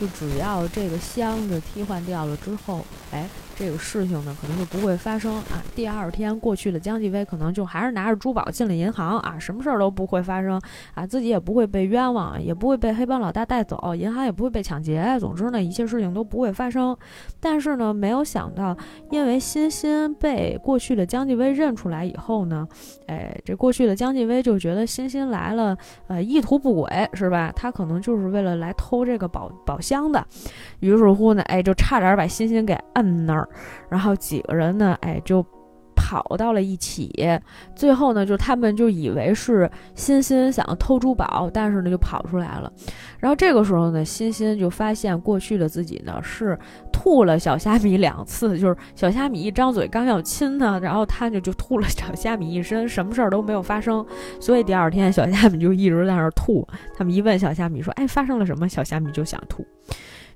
就只要这个箱子替换掉了之后，哎。这个事情呢，可能就不会发生啊。第二天过去了，姜继威可能就还是拿着珠宝进了银行啊，什么事儿都不会发生啊，自己也不会被冤枉，也不会被黑帮老大带走，银行也不会被抢劫。总之呢，一切事情都不会发生。但是呢，没有想到，因为欣欣被过去的姜继威认出来以后呢，哎，这过去的姜继威就觉得欣欣来了，呃，意图不轨是吧？他可能就是为了来偷这个宝宝香的。于是乎呢，哎，就差点把欣欣给摁那儿。然后几个人呢，哎，就跑到了一起。最后呢，就他们就以为是欣欣想偷珠宝，但是呢，就跑出来了。然后这个时候呢，欣欣就发现过去的自己呢是吐了小虾米两次，就是小虾米一张嘴刚要亲他，然后他就就吐了小虾米一身，什么事儿都没有发生。所以第二天小虾米就一直在那儿吐。他们一问小虾米说：“哎，发生了什么？”小虾米就想吐。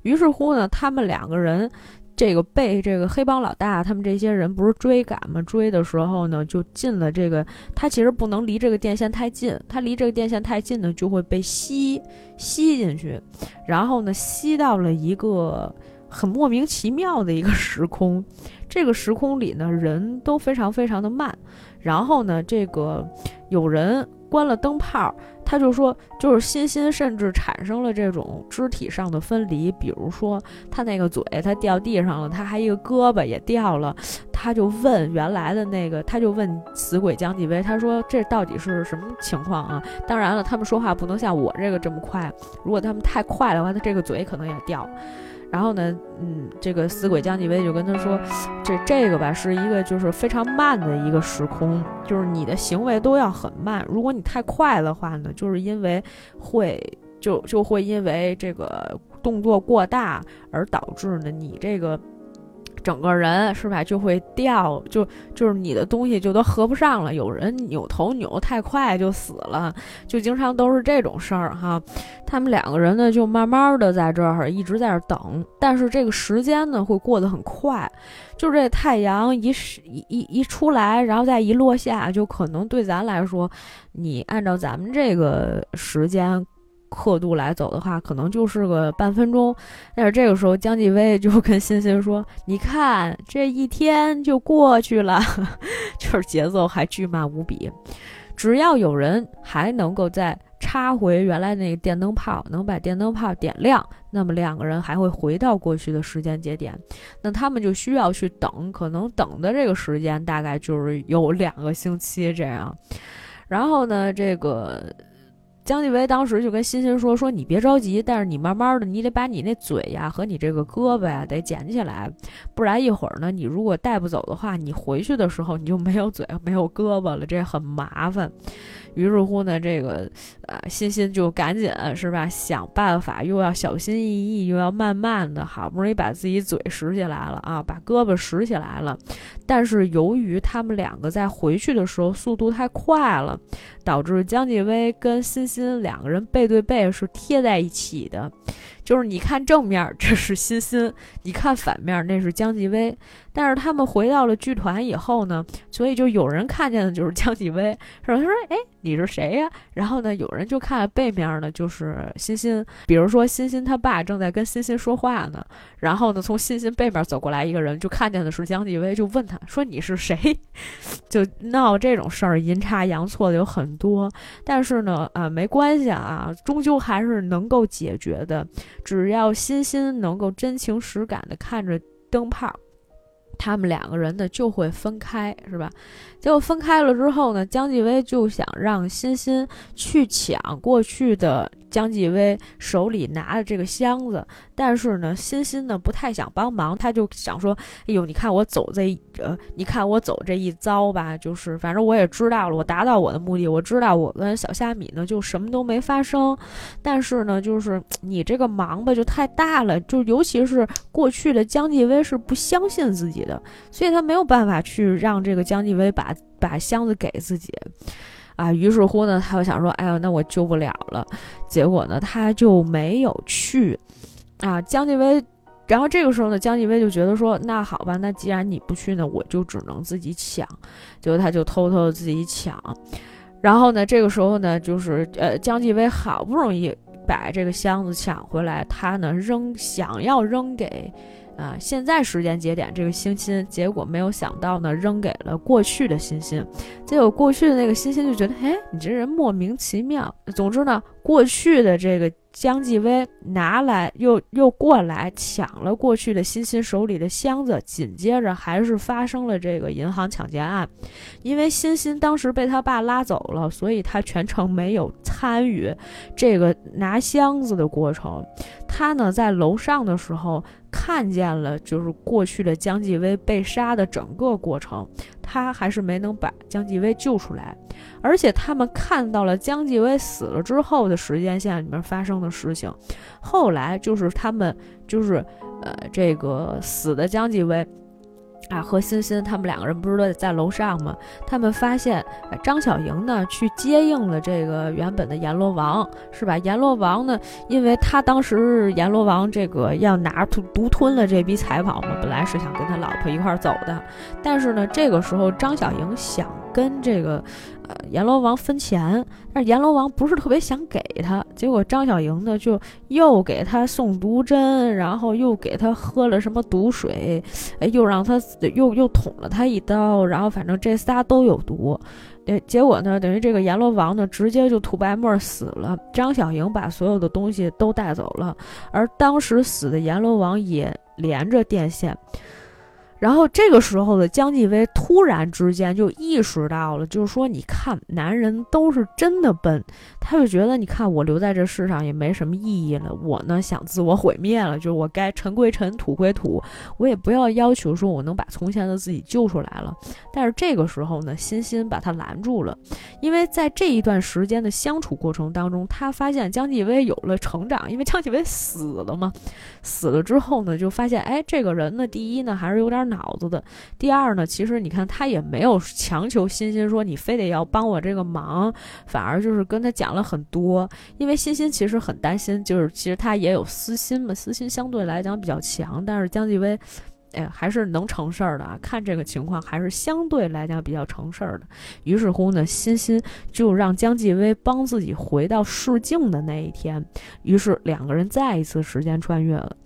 于是乎呢，他们两个人。这个被这个黑帮老大他们这些人不是追赶吗？追的时候呢，就进了这个，他其实不能离这个电线太近，他离这个电线太近呢，就会被吸吸进去，然后呢，吸到了一个很莫名其妙的一个时空，这个时空里呢，人都非常非常的慢，然后呢，这个有人关了灯泡。他就说，就是欣欣甚至产生了这种肢体上的分离，比如说他那个嘴他掉地上了，他还一个胳膊也掉了，他就问原来的那个，他就问死鬼江继威，他说这到底是什么情况啊？当然了，他们说话不能像我这个这么快，如果他们太快的话，他这个嘴可能也掉。然后呢，嗯，这个死鬼江继威就跟他说，这这个吧是一个就是非常慢的一个时空，就是你的行为都要很慢。如果你太快的话呢，就是因为会就就会因为这个动作过大而导致呢你这个。整个人是吧，就会掉，就就是你的东西就都合不上了。有人扭头扭太快就死了，就经常都是这种事儿哈。他们两个人呢，就慢慢的在这儿一直在这儿等，但是这个时间呢会过得很快，就这太阳一一一一出来，然后再一落下，就可能对咱来说，你按照咱们这个时间。刻度来走的话，可能就是个半分钟。但是这个时候，江继威就跟欣欣说：“你看，这一天就过去了，<laughs> 就是节奏还巨慢无比。只要有人还能够再插回原来那个电灯泡，能把电灯泡点亮，那么两个人还会回到过去的时间节点。那他们就需要去等，可能等的这个时间大概就是有两个星期这样。然后呢，这个。”江继威当时就跟欣欣说：“说你别着急，但是你慢慢的，你得把你那嘴呀和你这个胳膊呀得捡起来，不然一会儿呢，你如果带不走的话，你回去的时候你就没有嘴没有胳膊了，这很麻烦。”于是乎呢，这个呃，欣欣就赶紧是吧，想办法，又要小心翼翼，又要慢慢的，好不容易把自己嘴拾起来了啊，把胳膊拾起来了。但是由于他们两个在回去的时候速度太快了，导致江继威跟欣欣两个人背对背是贴在一起的。就是你看正面，这是欣欣；你看反面，那是江继威。但是他们回到了剧团以后呢，所以就有人看见的就是江继威，是吧？他说：“哎，你是谁呀？”然后呢，有人就看背面呢，就是欣欣。比如说，欣欣他爸正在跟欣欣说话呢，然后呢，从欣欣背面走过来一个人，就看见的是江继威，就问他说：“你是谁？” <laughs> 就闹这种事儿，阴差阳错的有很多。但是呢，啊，没关系啊，终究还是能够解决的。只要欣欣能够真情实感地看着灯泡。他们两个人呢就会分开，是吧？结果分开了之后呢，江继威就想让欣欣去抢过去的江继威手里拿的这个箱子，但是呢，欣欣呢不太想帮忙，他就想说：“哎呦，你看我走这呃，你看我走这一遭吧，就是反正我也知道了，我达到我的目的，我知道我跟小虾米呢就什么都没发生，但是呢，就是你这个忙吧就太大了，就尤其是过去的江继威是不相信自己。”所以他没有办法去让这个江继威把把箱子给自己，啊，于是乎呢，他就想说，哎呦，那我救不了了。结果呢，他就没有去，啊，江继威。然后这个时候呢，江继威就觉得说，那好吧，那既然你不去呢，我就只能自己抢。结果他就偷偷的自己抢。然后呢，这个时候呢，就是呃，江继威好不容易把这个箱子抢回来，他呢扔，想要扔给。啊，现在时间节点这个星星，结果没有想到呢，扔给了过去的星星，结果过去的那个星星就觉得，哎，你这人莫名其妙。总之呢，过去的这个。江继威拿来又又过来抢了过去的欣欣手里的箱子，紧接着还是发生了这个银行抢劫案。因为欣欣当时被他爸拉走了，所以他全程没有参与这个拿箱子的过程。他呢在楼上的时候看见了，就是过去的江继威被杀的整个过程。他还是没能把江继威救出来，而且他们看到了江继威死了之后的时间线里面发生的事情。后来就是他们就是呃这个死的江继威啊，何欣欣他们两个人不是都在楼上吗？他们发现张小莹呢去接应了这个原本的阎罗王，是吧？阎罗王呢，因为他当时阎罗王这个要拿独独吞了这笔财宝嘛，本来是想跟他老婆一块儿走的，但是呢，这个时候张小莹想跟这个。呃，阎罗王分钱，但是阎罗王不是特别想给他。结果张小莹呢，就又给他送毒针，然后又给他喝了什么毒水，哎，又让他又又捅了他一刀，然后反正这仨都有毒。对，结果呢，等于这个阎罗王呢，直接就吐白沫死了。张小莹把所有的东西都带走了，而当时死的阎罗王也连着电线。然后这个时候的姜继威突然之间就意识到了，就是说，你看，男人都是真的笨，他就觉得，你看我留在这世上也没什么意义了，我呢想自我毁灭了，就是我该尘归尘，土归土，我也不要要求说我能把从前的自己救出来了。但是这个时候呢，欣欣把他拦住了，因为在这一段时间的相处过程当中，他发现姜继威有了成长，因为姜继威死了嘛，死了之后呢，就发现，哎，这个人呢，第一呢还是有点。脑子的。第二呢，其实你看他也没有强求欣欣说你非得要帮我这个忙，反而就是跟他讲了很多。因为欣欣其实很担心，就是其实他也有私心嘛，私心相对来讲比较强。但是姜继威，哎，还是能成事儿的啊。看这个情况，还是相对来讲比较成事儿的。于是乎呢，欣欣就让姜继威帮自己回到试镜的那一天。于是两个人再一次时间穿越了。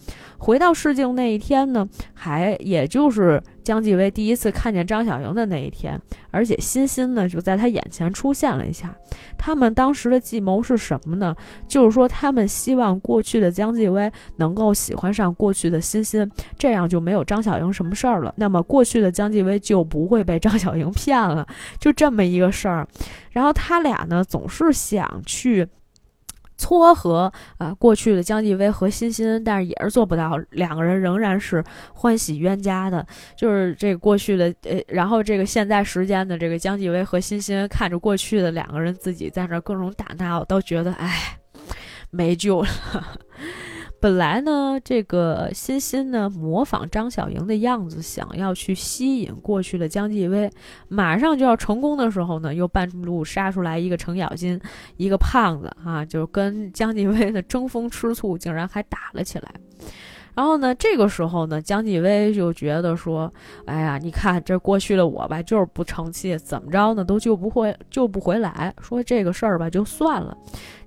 回到试镜那一天呢，还也就是姜继威第一次看见张小莹的那一天，而且欣欣呢就在他眼前出现了一下。他们当时的计谋是什么呢？就是说他们希望过去的姜继威能够喜欢上过去的欣欣，这样就没有张小莹什么事儿了。那么过去的姜继威就不会被张小莹 <laughs> 骗了，就这么一个事儿。然后他俩呢总是想去。撮合啊，过去的江继威和欣欣，但是也是做不到，两个人仍然是欢喜冤家的。就是这过去的，呃，然后这个现在时间的这个江继威和欣欣，看着过去的两个人自己在那各种打闹，都觉得哎，没救了。本来呢，这个欣欣呢模仿张小莹的样子，想要去吸引过去的江继威，马上就要成功的时候呢，又半路杀出来一个程咬金，一个胖子啊，就跟江继威的争风吃醋，竟然还打了起来。然后呢，这个时候呢，江继威就觉得说：“哎呀，你看这过去的我吧，就是不成器，怎么着呢，都救不回，救不回来。说这个事儿吧，就算了。”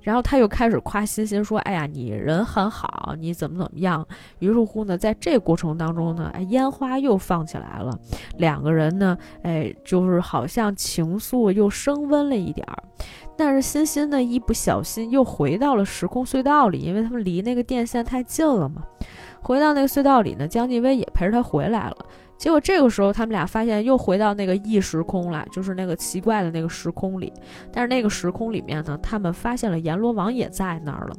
然后他又开始夸欣欣说：“哎呀，你人很好，你怎么怎么样？”于是乎呢，在这过程当中呢，哎，烟花又放起来了，两个人呢，哎，就是好像情愫又升温了一点儿。但是欣欣呢，一不小心又回到了时空隧道里，因为他们离那个电线太近了嘛。回到那个隧道里呢，江继威也陪着他回来了。结果这个时候，他们俩发现又回到那个异时空了，就是那个奇怪的那个时空里。但是那个时空里面呢，他们发现了阎罗王也在那儿了。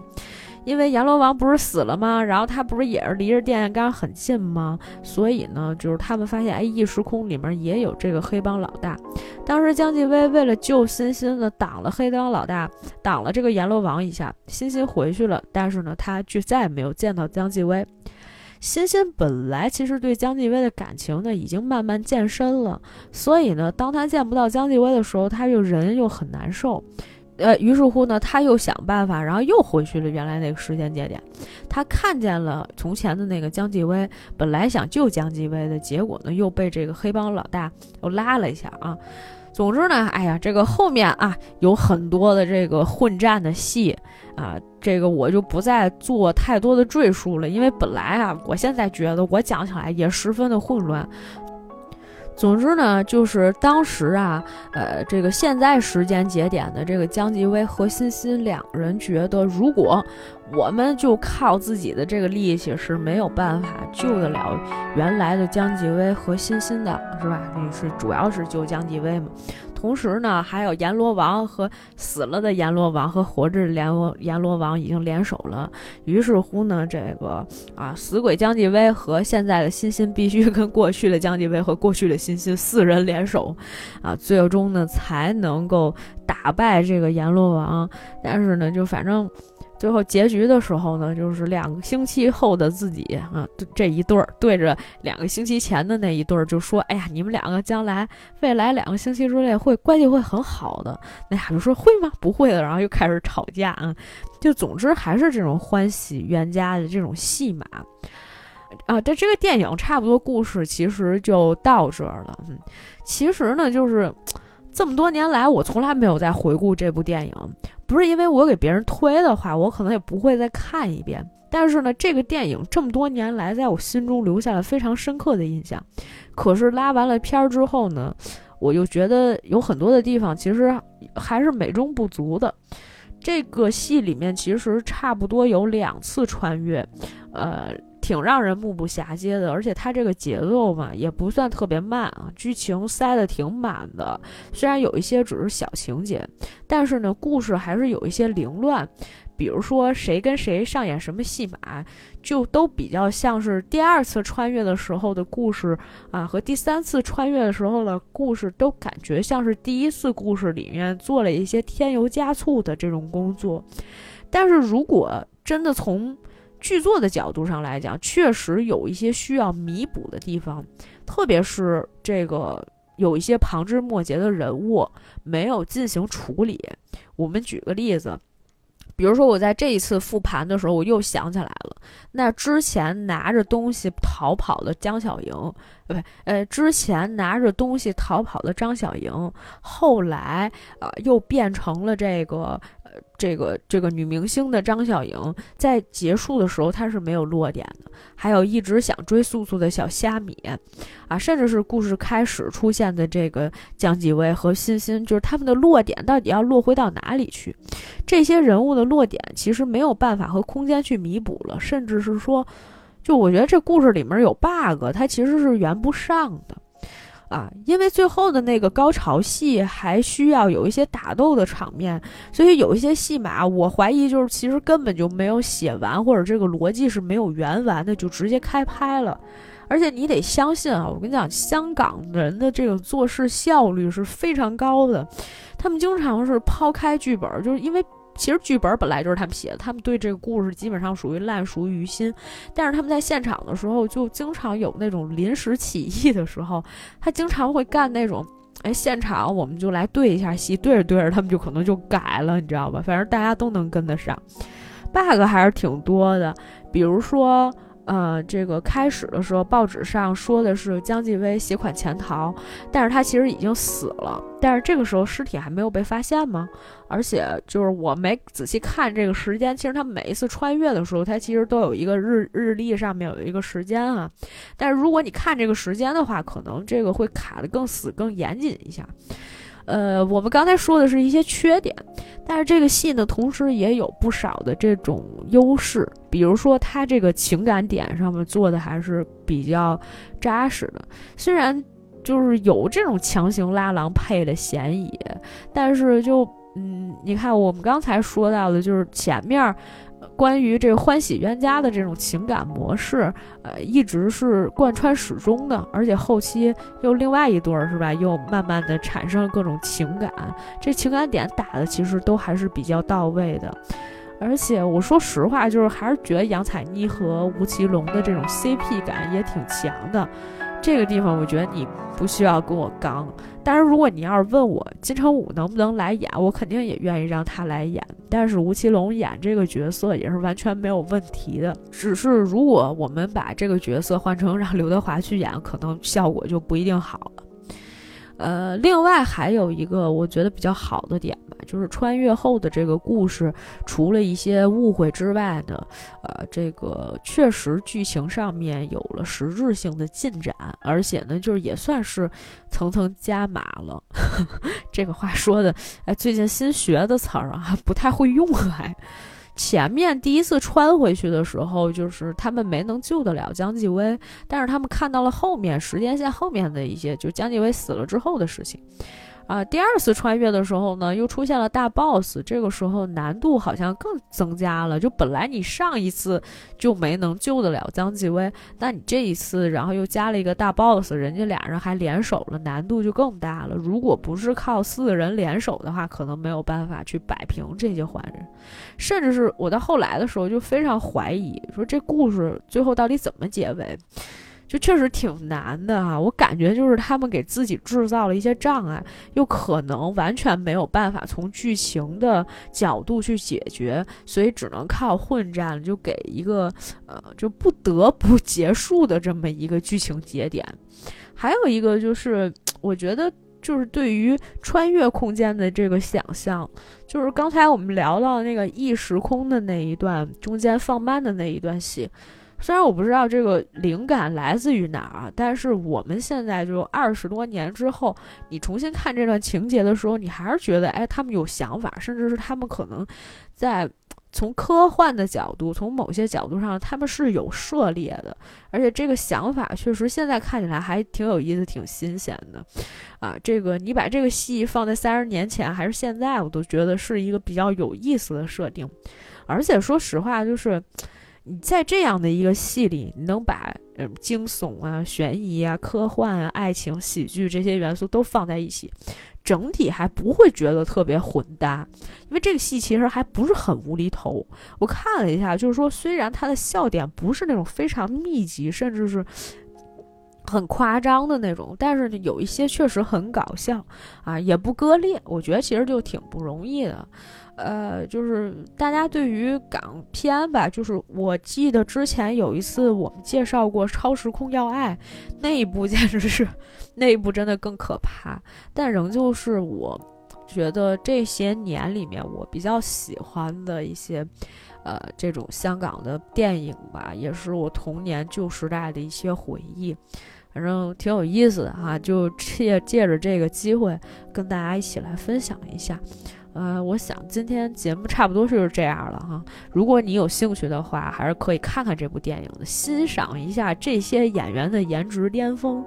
因为阎罗王不是死了吗？然后他不是也是离着电线杆很近吗？所以呢，就是他们发现，哎，异时空里面也有这个黑帮老大。当时姜继威为了救欣欣呢，挡了黑帮老大，挡了这个阎罗王一下，欣欣回去了。但是呢，他就再也没有见到姜继威。欣欣本来其实对姜继威的感情呢，已经慢慢渐深了，所以呢，当他见不到姜继威的时候，他又人又很难受，呃，于是乎呢，他又想办法，然后又回去了原来那个时间节点，他看见了从前的那个姜继威，本来想救姜继威的，结果呢，又被这个黑帮老大又拉了一下啊。总之呢，哎呀，这个后面啊有很多的这个混战的戏啊，这个我就不再做太多的赘述了，因为本来啊，我现在觉得我讲起来也十分的混乱。总之呢，就是当时啊，呃，这个现在时间节点的这个江继威和欣欣两人觉得，如果我们就靠自己的这个力气是没有办法救得了原来的江继威和欣欣的，是吧？那是主要是救江继威嘛。同时呢，还有阎罗王和死了的阎罗王和活着的阎罗阎罗王已经联手了。于是乎呢，这个啊死鬼姜继威和现在的欣欣必须跟过去的姜继威和过去的欣欣四人联手，啊，最终呢才能够打败这个阎罗王。但是呢，就反正最后结局的时候呢，就是两个星期后的自己啊，这一对儿对着两个星期前的那一对儿就说：“哎呀，你们两个将来未来两个星期之内会关系会很好的。”那俩就说：“会吗？不会的。”然后又开始吵架啊，就总之还是这种欢喜冤家的这种戏码啊。但这个电影差不多故事其实就到这儿了。嗯，其实呢，就是这么多年来，我从来没有再回顾这部电影。不是因为我给别人推的话，我可能也不会再看一遍。但是呢，这个电影这么多年来在我心中留下了非常深刻的印象。可是拉完了片儿之后呢，我又觉得有很多的地方其实还是美中不足的。这个戏里面其实差不多有两次穿越，呃。挺让人目不暇接的，而且它这个节奏嘛，也不算特别慢啊，剧情塞得挺满的。虽然有一些只是小情节，但是呢，故事还是有一些凌乱。比如说谁跟谁上演什么戏码，就都比较像是第二次穿越的时候的故事啊，和第三次穿越的时候的故事都感觉像是第一次故事里面做了一些添油加醋的这种工作。但是如果真的从剧作的角度上来讲，确实有一些需要弥补的地方，特别是这个有一些旁枝末节的人物没有进行处理。我们举个例子，比如说我在这一次复盘的时候，我又想起来了，那之前拿着东西逃跑的江小莹，不，呃，之前拿着东西逃跑的张小莹，后来啊又变成了这个。这个这个女明星的张小莹在结束的时候，她是没有落点的。还有一直想追素素的小虾米，啊，甚至是故事开始出现的这个江继威和欣欣，就是他们的落点到底要落回到哪里去？这些人物的落点其实没有办法和空间去弥补了，甚至是说，就我觉得这故事里面有 bug，它其实是圆不上的。啊，因为最后的那个高潮戏还需要有一些打斗的场面，所以有一些戏码，我怀疑就是其实根本就没有写完，或者这个逻辑是没有圆完的，就直接开拍了。而且你得相信啊，我跟你讲，香港人的这个做事效率是非常高的，他们经常是抛开剧本，就是因为。其实剧本本来就是他们写的，他们对这个故事基本上属于烂熟于心。但是他们在现场的时候，就经常有那种临时起意的时候，他经常会干那种，哎，现场我们就来对一下戏，对着对着，他们就可能就改了，你知道吧？反正大家都能跟得上，bug 还是挺多的，比如说。呃，这个开始的时候，报纸上说的是江继威携款潜逃，但是他其实已经死了。但是这个时候尸体还没有被发现吗？而且就是我没仔细看这个时间，其实他每一次穿越的时候，他其实都有一个日日历上面有一个时间啊。但是如果你看这个时间的话，可能这个会卡的更死、更严谨一下。呃，我们刚才说的是一些缺点，但是这个戏呢，同时也有不少的这种优势，比如说它这个情感点上面做的还是比较扎实的，虽然就是有这种强行拉郎配的嫌疑，但是就嗯，你看我们刚才说到的，就是前面。关于这欢喜冤家的这种情感模式，呃，一直是贯穿始终的，而且后期又另外一对儿是吧，又慢慢的产生了各种情感，这情感点打的其实都还是比较到位的，而且我说实话，就是还是觉得杨采妮和吴奇隆的这种 CP 感也挺强的。这个地方我觉得你不需要跟我刚，当然如果你要是问我金城武能不能来演，我肯定也愿意让他来演。但是吴奇隆演这个角色也是完全没有问题的，只是如果我们把这个角色换成让刘德华去演，可能效果就不一定好了。呃，另外还有一个我觉得比较好的点吧，就是穿越后的这个故事，除了一些误会之外呢，呃，这个确实剧情上面有了实质性的进展，而且呢，就是也算是层层加码了。<laughs> 这个话说的，哎，最近新学的词儿啊，不太会用还。前面第一次穿回去的时候，就是他们没能救得了江继威，但是他们看到了后面时间线后面的一些，就江继威死了之后的事情，啊，第二次穿越的时候呢，又出现了大 boss，这个时候难度好像更增加了。就本来你上一次就没能救得了江继威，那你这一次，然后又加了一个大 boss，人家俩人还联手了，难度就更大了。如果不是靠四个人联手的话，可能没有办法去摆平这些坏人。甚至是我到后来的时候就非常怀疑，说这故事最后到底怎么结尾？就确实挺难的哈，我感觉就是他们给自己制造了一些障碍，又可能完全没有办法从剧情的角度去解决，所以只能靠混战，就给一个呃就不得不结束的这么一个剧情节点。还有一个就是，我觉得就是对于穿越空间的这个想象，就是刚才我们聊到那个异时空的那一段，中间放慢的那一段戏。虽然我不知道这个灵感来自于哪儿啊，但是我们现在就二十多年之后，你重新看这段情节的时候，你还是觉得，哎，他们有想法，甚至是他们可能在从科幻的角度，从某些角度上，他们是有涉猎的，而且这个想法确实现在看起来还挺有意思、挺新鲜的，啊，这个你把这个戏放在三十年前还是现在，我都觉得是一个比较有意思的设定，而且说实话，就是。你在这样的一个戏里，你能把嗯惊悚啊、悬疑啊、科幻啊、爱情、喜剧这些元素都放在一起，整体还不会觉得特别混搭，因为这个戏其实还不是很无厘头。我看了一下，就是说虽然它的笑点不是那种非常密集，甚至是很夸张的那种，但是，有一些确实很搞笑啊，也不割裂。我觉得其实就挺不容易的。呃，就是大家对于港片吧，就是我记得之前有一次我们介绍过《超时空要爱》，那一部简直是，那一部真的更可怕，但仍旧是我觉得这些年里面我比较喜欢的一些，呃，这种香港的电影吧，也是我童年旧时代的一些回忆，反正挺有意思的哈，就借借着这个机会跟大家一起来分享一下。呃，我想今天节目差不多就是这样了哈。如果你有兴趣的话，还是可以看看这部电影的，欣赏一下这些演员的颜值巅峰。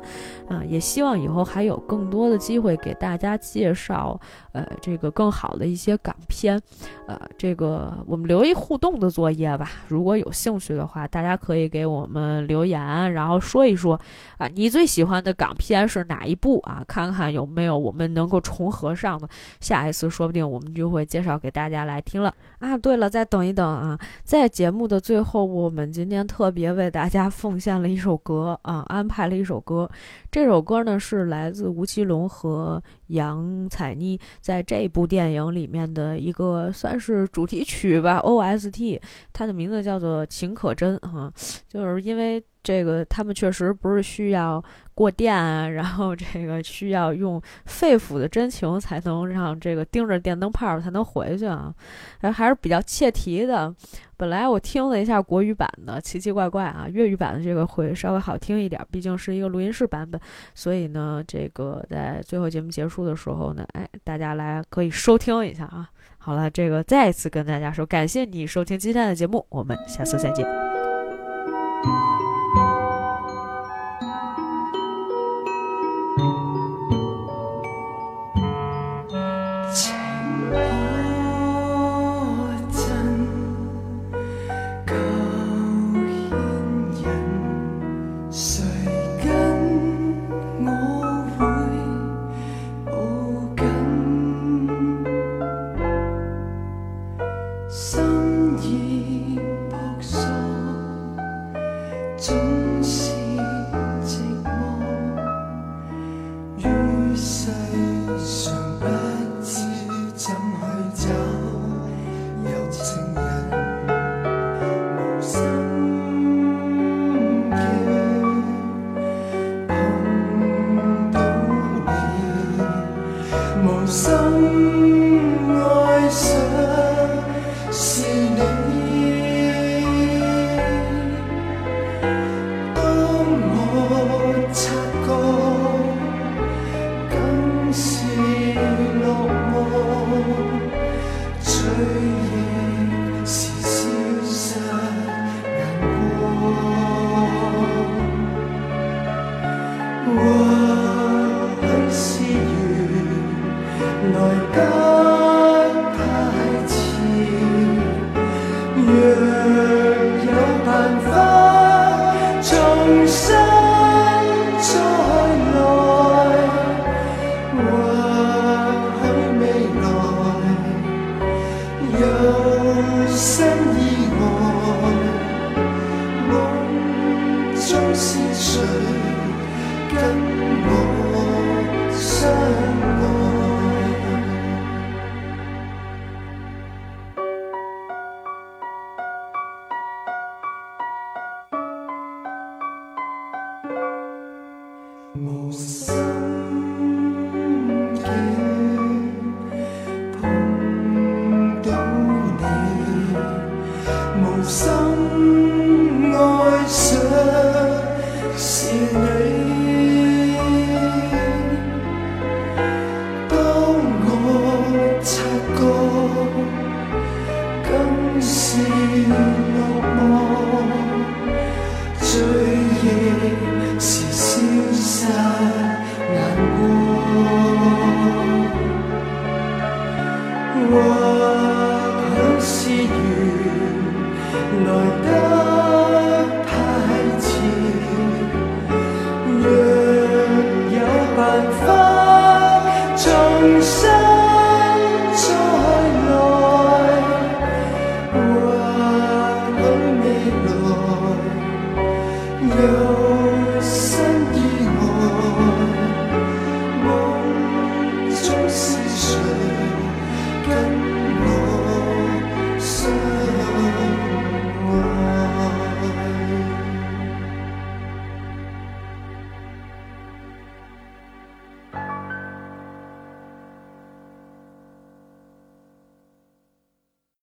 啊，也希望以后还有更多的机会给大家介绍，呃，这个更好的一些港片。呃，这个我们留一互动的作业吧。如果有兴趣的话，大家可以给我们留言，然后说一说啊，你最喜欢的港片是哪一部啊？看看有没有我们能够重合上的。下一次说不定我。们就会介绍给大家来听了啊！对了，再等一等啊，在节目的最后，我们今天特别为大家奉献了一首歌啊，安排了一首歌。这首歌呢是来自吴奇隆和杨采妮在这部电影里面的一个算是主题曲吧，OST，它的名字叫做《情可真》哈，就是因为。这个他们确实不是需要过电啊，然后这个需要用肺腑的真情才能让这个盯着电灯泡才能回去啊，还还是比较切题的。本来我听了一下国语版的，奇奇怪怪啊，粤语版的这个会稍微好听一点，毕竟是一个录音室版本，所以呢，这个在最后节目结束的时候呢，哎，大家来可以收听一下啊。好了，这个再一次跟大家说，感谢你收听今天的节目，我们下次再见。